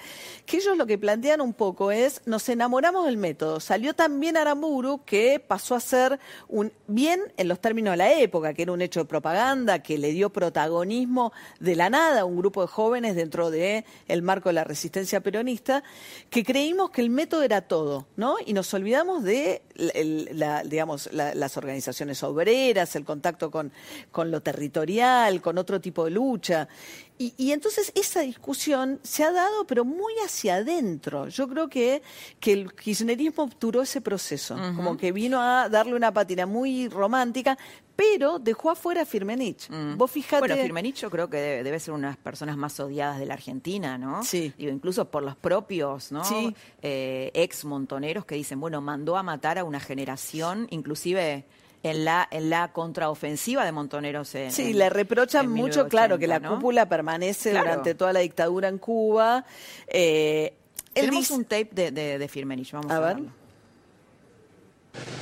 que ellos lo que plantean un poco es, nos enamoramos del método, salió tan bien Aramburu que pasó a ser un bien en los términos de la época, que era un hecho de propaganda, que le dio protagonismo de la nada a un grupo de jóvenes dentro de el marco de la resistencia peronista, que creímos que el método era todo, ¿no? Y nos olvidamos de la- digamos, la- las organizaciones obreras, el contacto con, con lo territorial, con otro tipo de lucha. Y, y entonces esa discusión se ha dado, pero muy hacia adentro. Yo creo que, que el kirchnerismo obturó ese proceso, como que vino a darle una pátina muy romántica, pero dejó afuera a Firmenich. Vos fijate... Bueno, Firmenich yo creo que debe, debe ser una de las personas más odiadas de la Argentina, ¿no? Sí. Digo, incluso por los propios, ¿no? Sí. Eh, ex montoneros que dicen, bueno, mandó a matar a una generación, inclusive en la, en la contraofensiva de montoneros en Sí, en- le reprochan mucho, claro, que la 1980, ¿no? cúpula permanece Claro. durante toda la dictadura en Cuba. Eh, Tenemos dice- un tape de, de, de Firmenich, vamos a, A ver. verlo.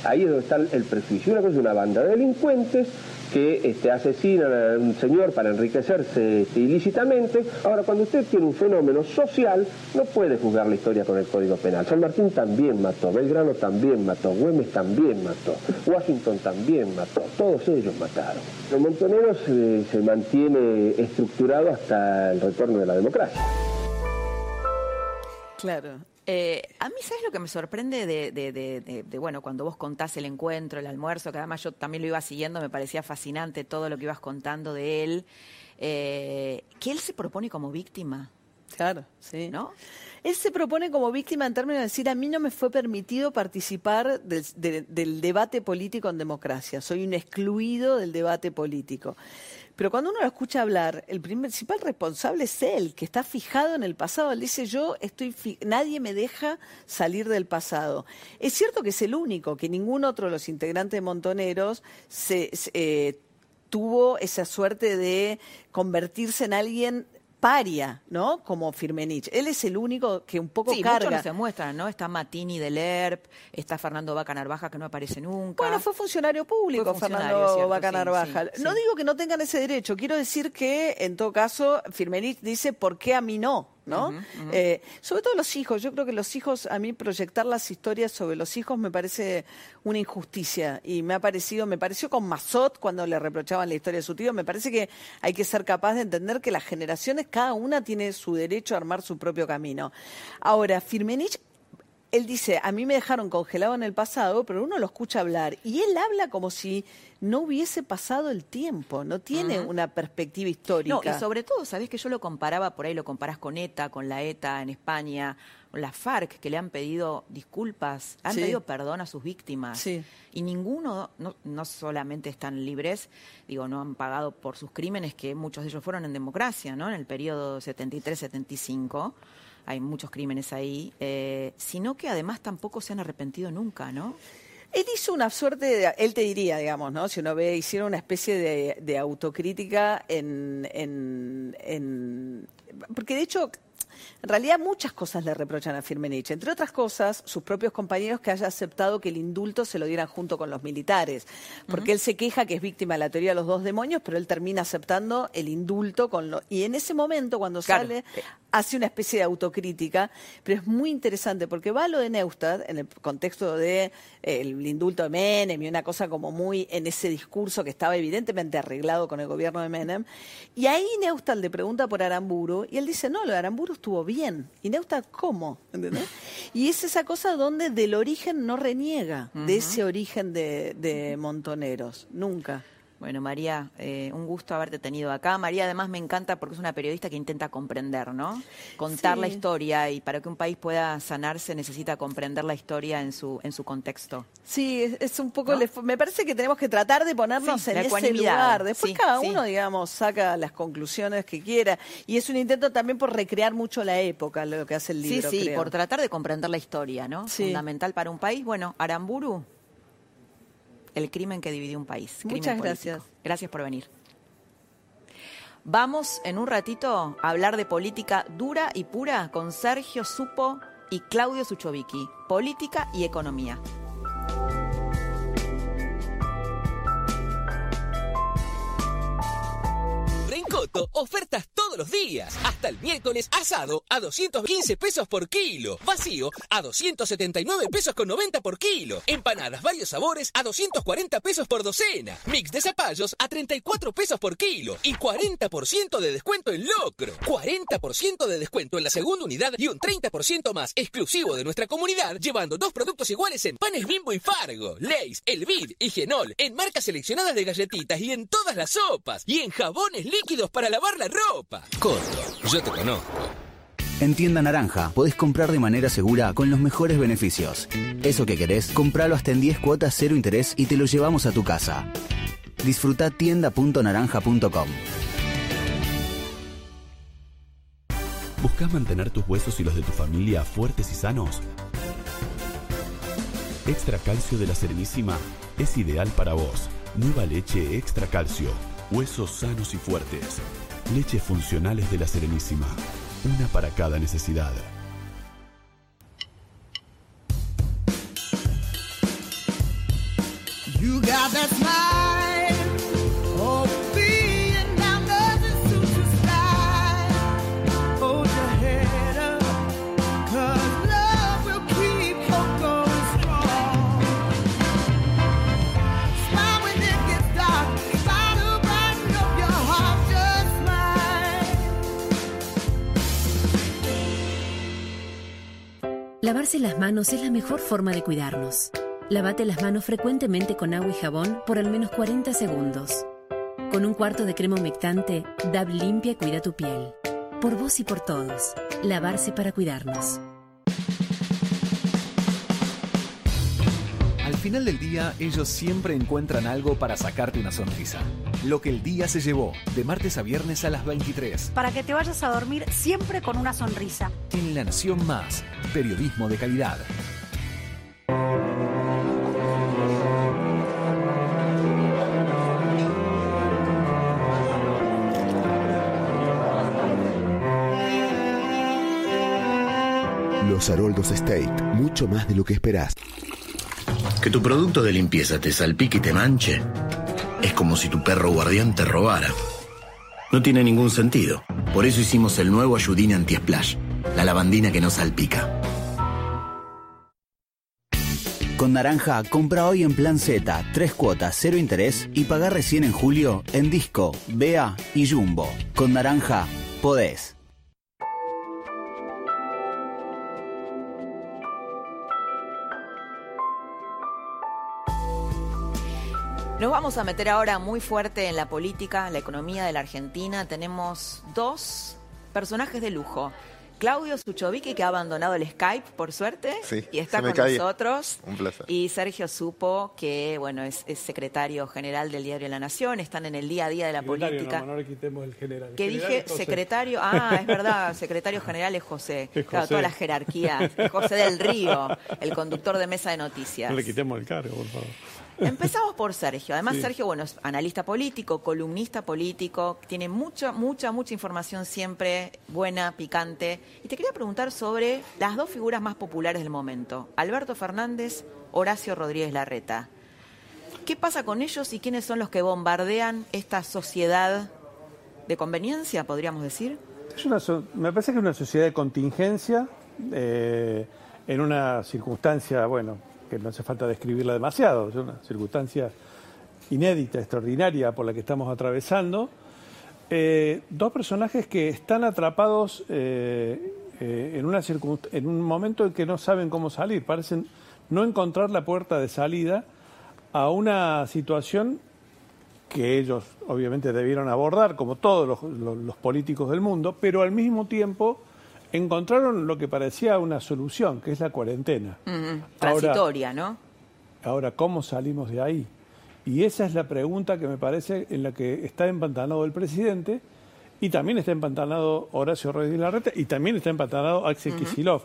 Ahí es donde está el prejuicio. Una cosa es una banda de delincuentes que este, asesinan a un señor para enriquecerse este, ilícitamente. Ahora, cuando usted tiene un fenómeno social, no puede juzgar la historia con el Código Penal. San Martín también mató, Belgrano también mató, Güemes también mató, Washington también mató, todos ellos mataron. Los montoneros se mantiene estructurado hasta el retorno de la democracia. Claro. Eh, a mí, ¿sabes lo que me sorprende de, de- de- de- de, bueno, cuando vos contás el encuentro, el almuerzo, que además yo también lo iba siguiendo, me parecía fascinante todo lo que ibas contando de él, eh, que él se propone como víctima. Claro, sí. ¿No? Él se propone como víctima en términos de decir, a mí no me fue permitido participar del, de- del debate político en democracia, soy un excluido del debate político. Pero cuando uno lo escucha hablar, el principal responsable es él, que está fijado en el pasado. Él dice, yo estoy, nadie me deja salir del pasado. Es cierto que es el único, que ningún otro de los integrantes de Montoneros se, se, eh, tuvo esa suerte de convertirse en alguien paria, ¿no? Como Firmenich. Él es el único que un poco Sí, muchos carga. no se muestran, ¿no? Está Matini del ERP, está Fernando Vaca Narvaja que no aparece nunca. Bueno, fue funcionario público, Fue funcionario, Fernando Vaca sí, No digo que no tengan ese derecho, quiero decir que, en todo caso, Firmenich dice, ¿por qué a mí no? ¿No? Eh, sobre todo los hijos, yo creo que los hijos, a mí proyectar las historias sobre los hijos me parece una injusticia y me ha parecido, me pareció con Mazot cuando le reprochaban la historia de su tío, me parece que hay que ser capaz de entender que las generaciones, cada una tiene su derecho a armar su propio camino. Ahora, Firmenich él dice, a mí me dejaron congelado en el pasado, pero uno lo escucha hablar y él habla como si no hubiese pasado el tiempo, no tiene una perspectiva histórica. No, y sobre todo, ¿sabés que yo lo comparaba, por ahí lo comparás con ETA, con la ETA en España, con la FARC, que le han pedido disculpas, han Sí. pedido perdón a sus víctimas. Sí. Y ninguno, no, no solamente están libres, digo, no han pagado por sus crímenes, que muchos de ellos fueron en democracia, ¿no? En el periodo 73-75. Hay muchos crímenes ahí, eh, sino que además tampoco se han arrepentido nunca, ¿no? Él hizo una suerte, de, él te diría, digamos, ¿no? Si uno ve, hicieron una especie de, de autocrítica en, en, en- Porque de hecho, en realidad muchas cosas le reprochan a Firmenich. Entre otras cosas, sus propios compañeros que haya aceptado que el indulto se lo dieran junto con los militares. Porque él se queja que es víctima de la teoría de los dos demonios, pero él termina aceptando el indulto con lo... Y en ese momento, cuando Claro. sale, hace una especie de autocrítica, pero es muy interesante porque va a lo de Neustadt en el contexto de eh, el indulto de Menem y una cosa como muy en ese discurso que estaba evidentemente arreglado con el gobierno de Menem. Y ahí Neustadt le pregunta por Aramburu y él dice, no, lo de Aramburu estuvo bien. ¿Y Neustadt cómo? ¿Entendés? Y es esa cosa donde del origen no reniega, de ese origen de, de montoneros, nunca. Bueno, María, eh, un gusto haberte tenido acá. María, además, me encanta porque es una periodista que intenta comprender, ¿no? Contar Sí. la historia y para que un país pueda sanarse necesita comprender la historia en su, en su contexto. Sí, es, es un poco. me parece que tenemos que tratar de ponernos Sí, en ese lugar. Después Sí, cada uno, digamos, saca las conclusiones que quiera. Y es un intento también por recrear mucho la época, lo que hace el libro. sí, sí, creo. por tratar de comprender la historia, ¿no? Fundamental para un país. Bueno, Aramburu, el crimen que dividió un país. Muchas gracias. Gracias por venir. Vamos en un ratito a hablar de política dura y pura con Sergio Supo y Claudio Suchovicki. Política y economía. Rencoto, ofertas todos los días. Hasta el miércoles, asado a 215 pesos por kilo. Vacío a 279 pesos con 90 por kilo. Empanadas varios sabores a 240 pesos por docena. Mix de zapallos a 34 pesos por kilo. Y 40% de descuento en locro. 40% de descuento en la segunda unidad y un 30% más exclusivo de nuestra comunidad, llevando dos productos iguales en panes Bimbo y Fargo, Lays, Elvid y Genol, en marcas seleccionadas de galletitas y en todas las sopas. Y en jabones líquidos para lavar la ropa. Coto, yo te conozco. En Tienda Naranja podés comprar de manera segura con los mejores beneficios. Eso que querés, compralo hasta en 10 cuotas cero interés y te lo llevamos a tu casa. Disfruta tienda.naranja.com. ¿Buscas mantener tus huesos y los de tu familia fuertes y sanos? Extra Calcio de la Serenísima es ideal para vos. Nueva leche Extra Calcio. Huesos sanos y fuertes. Leches funcionales de la Serenísima. Una para cada necesidad. Lavarse las manos es la mejor forma de cuidarnos. Lavate las manos frecuentemente con agua y jabón por al menos 40 segundos. Con un cuarto de crema humectante, DAB limpia cuida tu piel. Por vos y por todos. Lavarse para cuidarnos. Final del día, ellos siempre encuentran algo para sacarte una sonrisa. Lo que el día se llevó, de martes a viernes a las 23. Para que te vayas a dormir siempre con una sonrisa. En La Nación Más, periodismo de calidad. Los Haroldos State, mucho más de lo que esperás. Que tu producto de limpieza te salpique y te manche es como si tu perro guardián te robara. No tiene ningún sentido. Por eso hicimos el nuevo Ayudín Anti-Splash, la lavandina que no salpica. Con Naranja, compra hoy en Plan Z, tres cuotas, cero interés y pagar recién en julio en Disco, Bea y Jumbo. Con Naranja, podés. Nos vamos a meter ahora muy fuerte en la política, la economía de la Argentina. Tenemos dos personajes de lujo. Claudio Suchovicki, que ha abandonado el Skype, por suerte, Sí, y está con caía. nosotros. Un placer. Y Sergio Supo, que bueno es, es secretario general del diario La Nación, están en el día a día de la Secretario, política. No, no le quitemos el general. Que General dije José. secretario, ah, es verdad, secretario general es José. Es Claro, José. toda la jerarquía. José del Río, el conductor de mesa de noticias. No le quitemos el cargo, por favor. Empezamos por Sergio. Además, Sí. Sergio, bueno, es analista político, columnista político, tiene mucha, mucha, mucha información siempre buena, picante. Y te quería preguntar sobre las dos figuras más populares del momento, Alberto Fernández, Horacio Rodríguez Larreta. ¿Qué pasa con ellos y quiénes son los que bombardean esta sociedad de conveniencia, podríamos decir? Es una so- me parece que es una sociedad de contingencia, eh, en una circunstancia, bueno, que no hace falta describirla demasiado, es una circunstancia inédita, extraordinaria por la que estamos atravesando. Eh, dos personajes que están atrapados eh, eh, en, una en un momento en que no saben cómo salir, parecen no encontrar la puerta de salida a una situación que ellos obviamente debieron abordar, como todos los políticos del mundo, pero al mismo tiempo encontraron lo que parecía una solución, que es la cuarentena. Mm, transitoria, ¿no? Ahora, ¿cómo salimos de ahí? Y esa es la pregunta que me parece en la que está empantanado el presidente y también está empantanado Horacio Rodríguez Larreta y también está empantanado Axel Kicillof.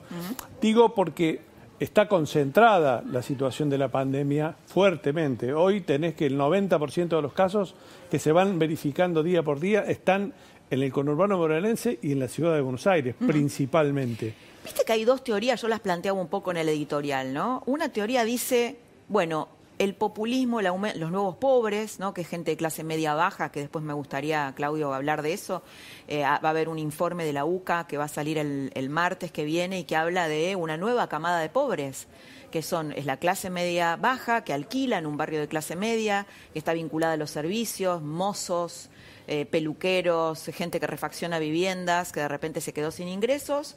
Digo porque está concentrada la situación de la pandemia fuertemente. Hoy tenés que el 90% de los casos que se van verificando día por día están en el conurbano bonaerense y en la ciudad de Buenos Aires, principalmente. Viste que hay dos teorías, yo las planteaba un poco en el editorial, ¿no? Una teoría dice, bueno, el populismo, el los nuevos pobres, ¿no? Que es gente de clase media baja, que después me gustaría, Claudio, hablar de eso. Eh, ah, va a haber un informe de la UCA que va a salir el, el martes que viene y que habla de una nueva camada de pobres que son es la clase media baja que alquila en un barrio de clase media, que está vinculada a los servicios, mozos, eh, peluqueros, gente que refacciona viviendas, que de repente se quedó sin ingresos,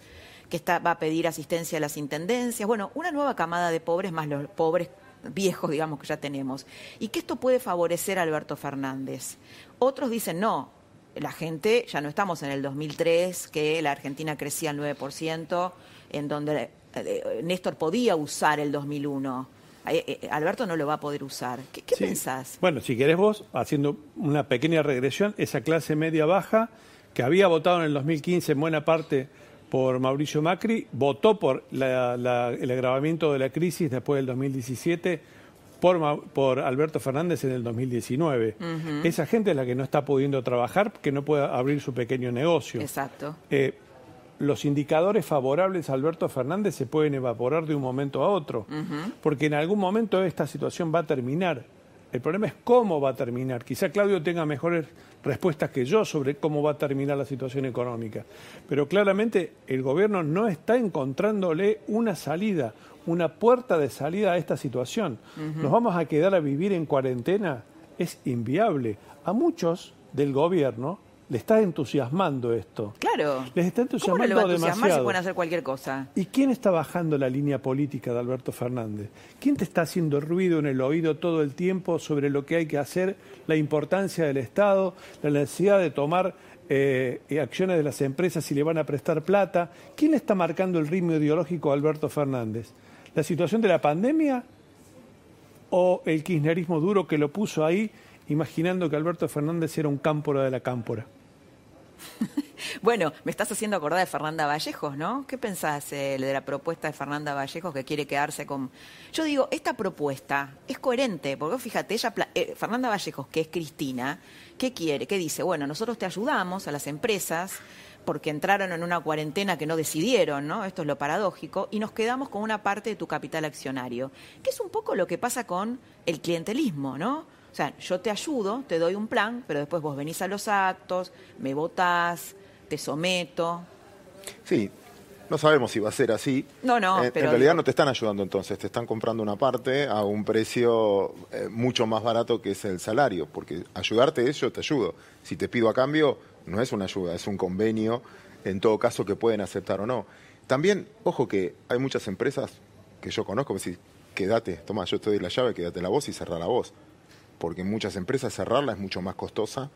que está, va a pedir asistencia a las intendencias. Bueno, una nueva camada de pobres más los pobres viejos, digamos, que ya tenemos. Y que esto puede favorecer a Alberto Fernández. Otros dicen, no, la gente, ya no estamos en el 2003, que la Argentina crecía al 9%, en donde eh, Néstor podía usar el 2001. Eh, eh, Alberto no lo va a poder usar. ¿Qué, qué pensás? Bueno, si querés vos, haciendo una pequeña regresión, esa clase media baja que había votado en el 2015 en buena parte por Mauricio Macri, votó por la- la- el agravamiento de la crisis después del 2017 por, por Alberto Fernández en el 2019. Ujú. Esa gente es la que no está pudiendo trabajar, que no puede abrir su pequeño negocio. Exacto. Eh, los indicadores favorables a Alberto Fernández se pueden evaporar de un momento a otro porque en algún momento esta situación va a terminar. El problema es cómo va a terminar. Quizá Claudio tenga mejores respuestas que yo sobre cómo va a terminar la situación económica. Pero claramente el gobierno no está encontrándole una salida, una puerta de salida a esta situación. ¿Nos vamos a quedar a vivir en cuarentena? Es inviable. A muchos del gobierno le está entusiasmando esto. Claro. Les está ¿Cómo no entusiasmando va a entusiasmar si pueden hacer cualquier cosa? ¿Y quién está bajando la línea política de Alberto Fernández? ¿Quién te está haciendo ruido en el oído todo el tiempo sobre lo que hay que hacer, la importancia del Estado, la necesidad de tomar eh, acciones de las empresas si le van a prestar plata? ¿Quién le está marcando el ritmo ideológico a Alberto Fernández? ¿La situación de la pandemia o el kirchnerismo duro que lo puso ahí imaginando que Alberto Fernández era un cámpora de la cámpora? Bueno, me estás haciendo acordar de Fernanda Vallejos, ¿no? ¿Qué pensás eh, de la propuesta de Fernanda Vallejos que quiere quedarse con... Yo digo, esta propuesta es coherente, porque fíjate, ella, eh, Fernanda Vallejos, que es Cristina, ¿qué quiere? ¿Qué dice? Bueno, nosotros te ayudamos a las empresas porque entraron en una cuarentena que no decidieron, ¿no? Esto es lo paradójico, y nos quedamos con una parte de tu capital accionario, que es un poco lo que pasa con el clientelismo, ¿no? O sea, yo te ayudo, te doy un plan, pero después vos venís a los actos, me votás, te someto. Sí, no sabemos si va a ser así. No, no, en, en pero realidad digo- no te están ayudando entonces, te están comprando una parte a un precio eh, mucho más barato que es el salario, porque ayudarte es yo te ayudo. Si te pido a cambio, no es una ayuda, es un convenio, en todo caso que pueden aceptar o no. También, ojo que hay muchas empresas que yo conozco que decís, quédate, toma, yo te doy la llave, quédate la voz y cerrá la voz. Porque en muchas empresas cerrarla es mucho más costosa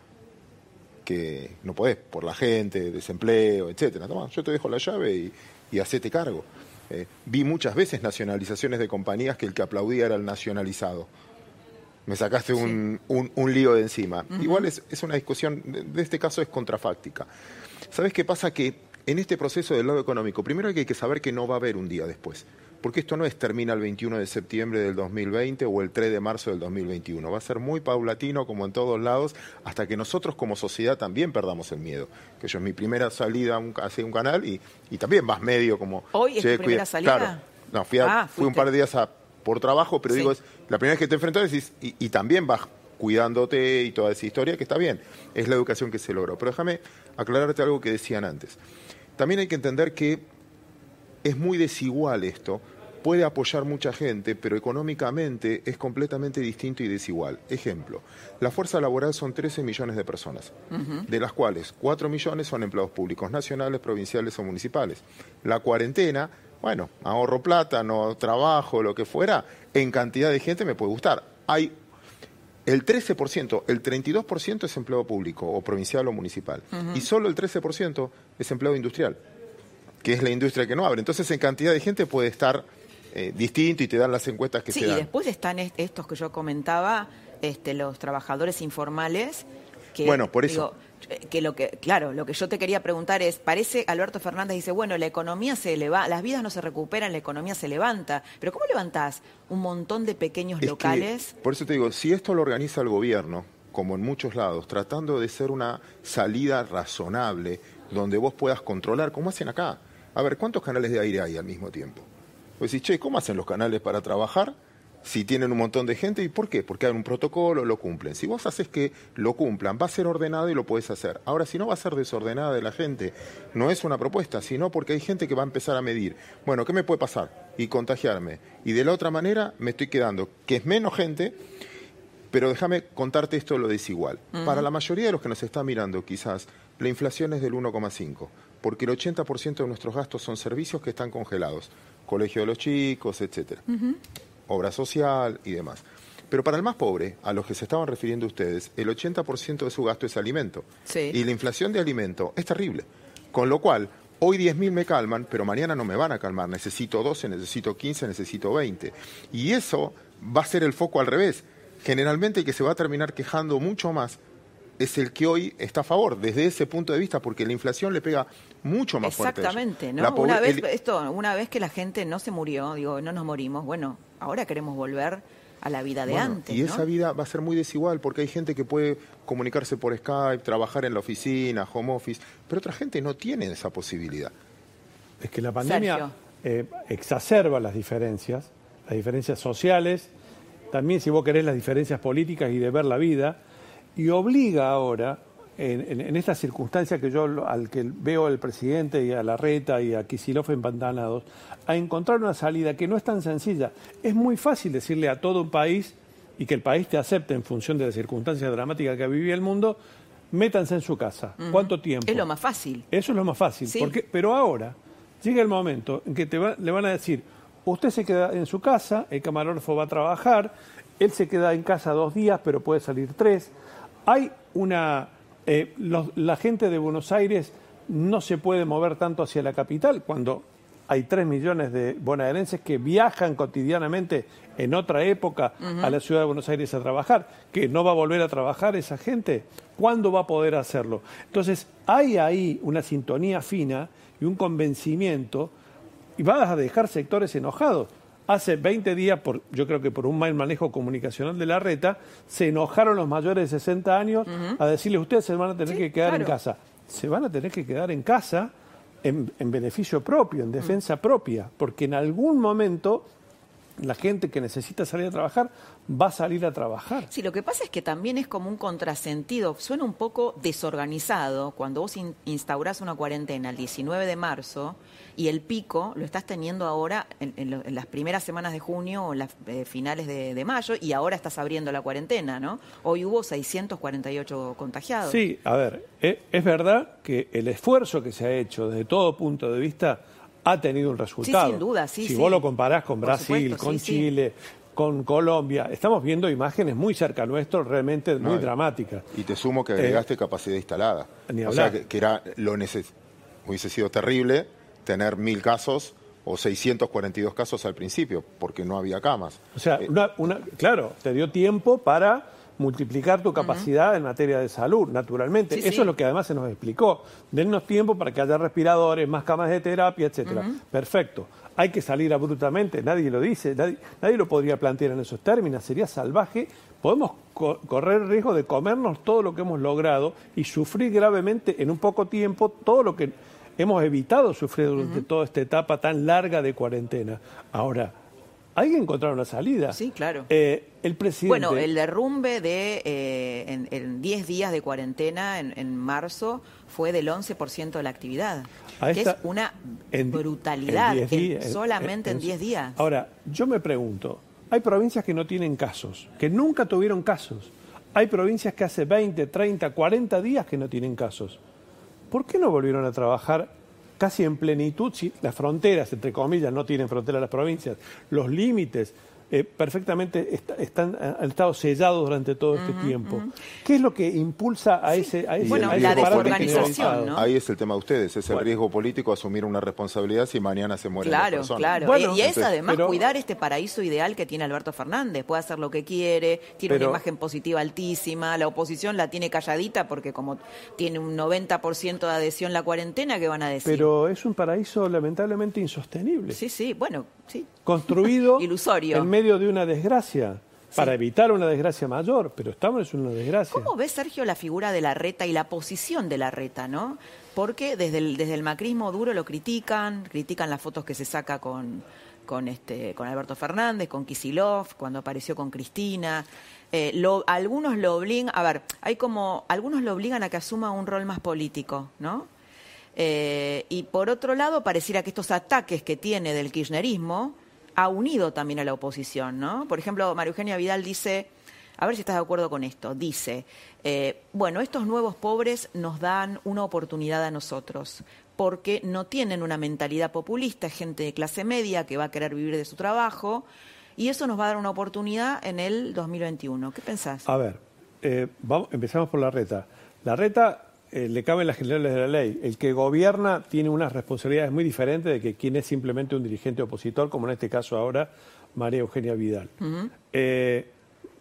que no podés, por la gente, desempleo, etcétera. Toma, yo te dejo la llave y, y hacete cargo. Eh, vi muchas veces nacionalizaciones de compañías que el que aplaudía era el nacionalizado. Me sacaste un, un- un lío de encima. Igual es, es una discusión, de, de este caso es contrafáctica. ¿Sabes qué pasa? Que en este proceso del lado económico, primero hay que saber que no va a haber un día después. Porque esto no es termina el 21 de septiembre del 2020 o el 3 de marzo del 2021. Va a ser muy paulatino, como en todos lados, hasta que nosotros como sociedad también perdamos el miedo. Que yo es mi primera salida hacia un canal y, y también vas medio como... ¿Hoy es "Che, tu primera cuida". salida? Claro. No, fui, a- Ah, fui un par de días a- por trabajo, pero Sí. digo, es la primera vez que te enfrentas decís, y, y también vas cuidándote y toda esa historia, que está bien, es la educación que se logró. Pero déjame aclararte algo que decían antes. También hay que entender que es muy desigual esto, puede apoyar mucha gente, pero económicamente es completamente distinto y desigual. Ejemplo, la fuerza laboral son 13 millones de personas, de las cuales 4 millones son empleados públicos nacionales, provinciales o municipales. La cuarentena, bueno, ahorro plata, no trabajo, lo que fuera, en cantidad de gente me puede gustar. Hay el 13%, el 32% es empleo público o provincial o municipal y solo el 13% es empleo industrial, que es la industria que no abre. Entonces en cantidad de gente puede estar eh, distinto y te dan las encuestas que Sí, y dan. después están est- estos que yo comentaba, este, los trabajadores informales. Que, Bueno, por eso. digo, eh, que lo que, claro, lo que yo te quería preguntar es, parece, Alberto Fernández dice, bueno, la economía se eleva, las vidas no se recuperan, la economía se levanta, pero ¿cómo levantás un montón de pequeños Es que, locales? por eso te digo, si esto lo organiza el gobierno, como en muchos lados, tratando de ser una salida razonable, donde vos puedas controlar, como hacen acá. A ver, ¿cuántos canales de aire hay al mismo tiempo? Pues decís, che, ¿cómo hacen los canales para trabajar? Si tienen un montón de gente, ¿y por qué? Porque hay un protocolo, lo cumplen. Si vos haces que lo cumplan, va a ser ordenado y lo puedes hacer. Ahora, si no va a ser desordenada de la gente, no es una propuesta, sino porque hay gente que va a empezar a medir, bueno, ¿qué me puede pasar? Y contagiarme. Y de la otra manera me estoy quedando, que es menos gente, pero déjame contarte esto lo desigual. Para la mayoría de los que nos están mirando, quizás, la inflación es del 1,5, porque el 80% de nuestros gastos son servicios que están congelados. Colegio de los chicos, etcétera. Obra social y demás. Pero para el más pobre, a los que se estaban refiriendo ustedes, el 80% de su gasto es alimento. Sí. Y la inflación de alimento es terrible. Con lo cual, hoy 10.000 me calman, pero mañana no me van a calmar. Necesito 12, necesito 15, necesito 20. Y eso va a ser el foco al revés. Generalmente el que se va a terminar quejando mucho más es el que hoy está a favor, desde ese punto de vista, porque la inflación le pega mucho más fuerte. a ellos. Exactamente, ¿no? Una vez, el- esto, una vez que la gente no se murió, digo, no nos morimos, bueno, ahora queremos volver a la vida de Bueno, antes, Y ¿no? esa vida va a ser muy desigual porque hay gente que puede comunicarse por Skype, trabajar en la oficina, home office, pero otra gente no tiene esa posibilidad. Es que la pandemia eh, exacerba las diferencias, las diferencias sociales, también si vos querés las diferencias políticas y de ver la vida, y obliga ahora, en, en- en esta circunstancia que yo al que veo al presidente y a Larreta y a Kicillof empantanados, a encontrar una salida que no es tan sencilla. Es muy fácil decirle a todo un país y que el país te acepte en función de las circunstancias dramáticas que vivía el mundo, métanse en su casa. ¿Cuánto tiempo? Es lo más fácil. Eso es lo más fácil. Sí. Porque, pero ahora llega el momento en que te va- le van a decir, usted se queda en su casa, el camarógrafo va a trabajar, él se queda en casa dos días, pero puede salir tres. Hay una... eh, los- la gente de Buenos Aires no se puede mover tanto hacia la capital cuando hay tres millones de bonaerenses que viajan cotidianamente en otra época a la ciudad de Buenos Aires a trabajar, que no va a volver a trabajar esa gente. ¿Cuándo va a poder hacerlo? Entonces, hay ahí una sintonía fina y un convencimiento y vas a dejar sectores enojados. Hace 20 días, por, yo creo que por un mal manejo comunicacional de la reta, se enojaron los mayores de 60 años a decirles ustedes se van a tener que quedar en casa. Se van a tener que quedar en casa en, en beneficio propio, en defensa propia, porque en algún momento la gente que necesita salir a trabajar va a salir a trabajar. Sí, lo que pasa es que también es como un contrasentido. Suena un poco desorganizado cuando vos in- instaurás una cuarentena el 19 de marzo y el pico lo estás teniendo ahora en, en lo- en las primeras semanas de junio o en las eh, finales de, de mayo y ahora estás abriendo la cuarentena, ¿no? Hoy hubo 648 contagiados. Sí, a ver, e- es verdad que el esfuerzo que se ha hecho desde todo punto de vista ha tenido un resultado. sin duda, sí, Si sí. vos lo comparás con Brasil, supuesto, con sí, sí. Chile, con Colombia, estamos viendo imágenes muy cerca nuestro, realmente muy No, dramáticas. Y te sumo que Eh, agregaste capacidad instalada. ni o sea, que, que era lo neces hubiese sido terrible tener mil casos o 642 casos al principio, porque no había camas. O sea, una- una- claro, te dio tiempo para multiplicar tu capacidad en materia de salud, naturalmente. Sí, Eso sí. es lo que además se nos explicó. Dennos tiempo para que haya respiradores, más camas de terapia, etcétera. Perfecto. Hay que salir abruptamente, nadie lo dice, nadie, nadie lo podría plantear en esos términos, sería salvaje. Podemos co- correr el riesgo de comernos todo lo que hemos logrado y sufrir gravemente en un poco tiempo todo lo que hemos evitado sufrir durante toda esta etapa tan larga de cuarentena. Ahora, hay que encontrar una salida. Sí, claro. Eh, el presidente. Bueno, el derrumbe de eh, en- en 10 días de cuarentena en, en marzo fue del 11% de la actividad, A que esta- es una en- brutalidad, en 10 en- días, en- solamente en en- 10 días. Ahora, yo me pregunto, hay provincias que no tienen casos, que nunca tuvieron casos. Hay provincias que hace 20, 30, 40 días que no tienen casos. ¿Por qué no volvieron a trabajar casi en plenitud si las fronteras, entre comillas, no tienen fronteras las provincias, los límites eh, perfectamente est- están, eh, han estado sellados durante todo este tiempo? ¿Qué es lo que impulsa a ese, a ese, a ese riesgo parate político, generalizado? Ahí es el tema de ustedes, es el riesgo político asumir una responsabilidad si mañana se mueren las Claro, personas. claro. y, y es además pero- cuidar este paraíso ideal que tiene Alberto Fernández. Puede hacer lo que quiere, tiene Pero- una imagen positiva altísima, la oposición la tiene calladita porque como tiene un 90% de adhesión la cuarentena, ¿qué van a decir? Pero es un paraíso lamentablemente insostenible. Sí, sí, bueno, sí. Construido Ilusorio. en medio de una desgracia, para evitar una desgracia mayor, pero estamos en una desgracia. ¿Cómo ves, Sergio, la figura de la reta y la posición de la reta, no? Porque desde el, desde el macrismo duro lo critican, critican las fotos que se saca con, con, este, con Alberto Fernández, con Kisilov, cuando apareció con Cristina. Eh, lo- algunos lo obligan, a ver, hay como, algunos lo obligan a que asuma un rol más político, ¿no? Eh, y por otro lado, pareciera que estos ataques que tiene del kirchnerismo ha unido también a la oposición, ¿no? Por ejemplo, María Eugenia Vidal dice, a ver si estás de acuerdo con esto, dice, eh, bueno, estos nuevos pobres nos dan una oportunidad a nosotros, porque no tienen una mentalidad populista, es gente de clase media que va a querer vivir de su trabajo, y eso nos va a dar una oportunidad en el 2021. ¿Qué pensás? A ver, eh, empezamos por la reta. La reta eh, le caben las generales de la ley. El que gobierna tiene unas responsabilidades muy diferentes de que quien es simplemente un dirigente opositor, como en este caso ahora María Eugenia Vidal. Eh,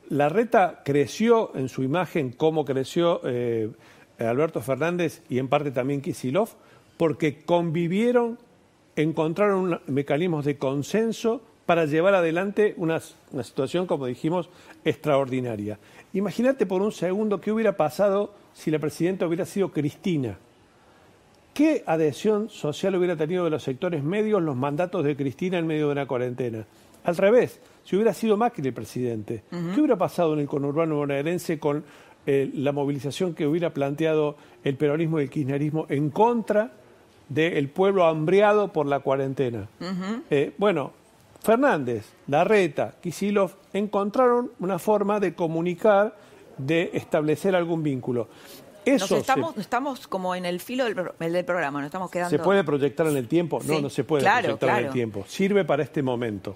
la reta creció en su imagen como creció eh, Alberto Fernández y en parte también Kisilov, porque convivieron, encontraron mecanismos de consenso para llevar adelante una, una situación, como dijimos, extraordinaria. Imagínate por un segundo qué hubiera pasado si la presidenta hubiera sido Cristina. ¿Qué adhesión social hubiera tenido de los sectores medios los mandatos de Cristina en medio de una cuarentena? Al revés, si hubiera sido Macri el presidente, ¿qué hubiera pasado en el conurbano bonaerense con eh, la movilización que hubiera planteado el peronismo y el kirchnerismo en contra del pueblo hambriado por la cuarentena? Eh, bueno, Fernández, Larreta, Kisilov encontraron una forma de comunicar, de establecer algún vínculo. Eso nos estamos, estamos como en el filo del, pro- del programa, nos estamos quedando. ¿Se puede proyectar en el tiempo? No, Sí, no se puede claro, proyectar en el tiempo. Sirve para este momento.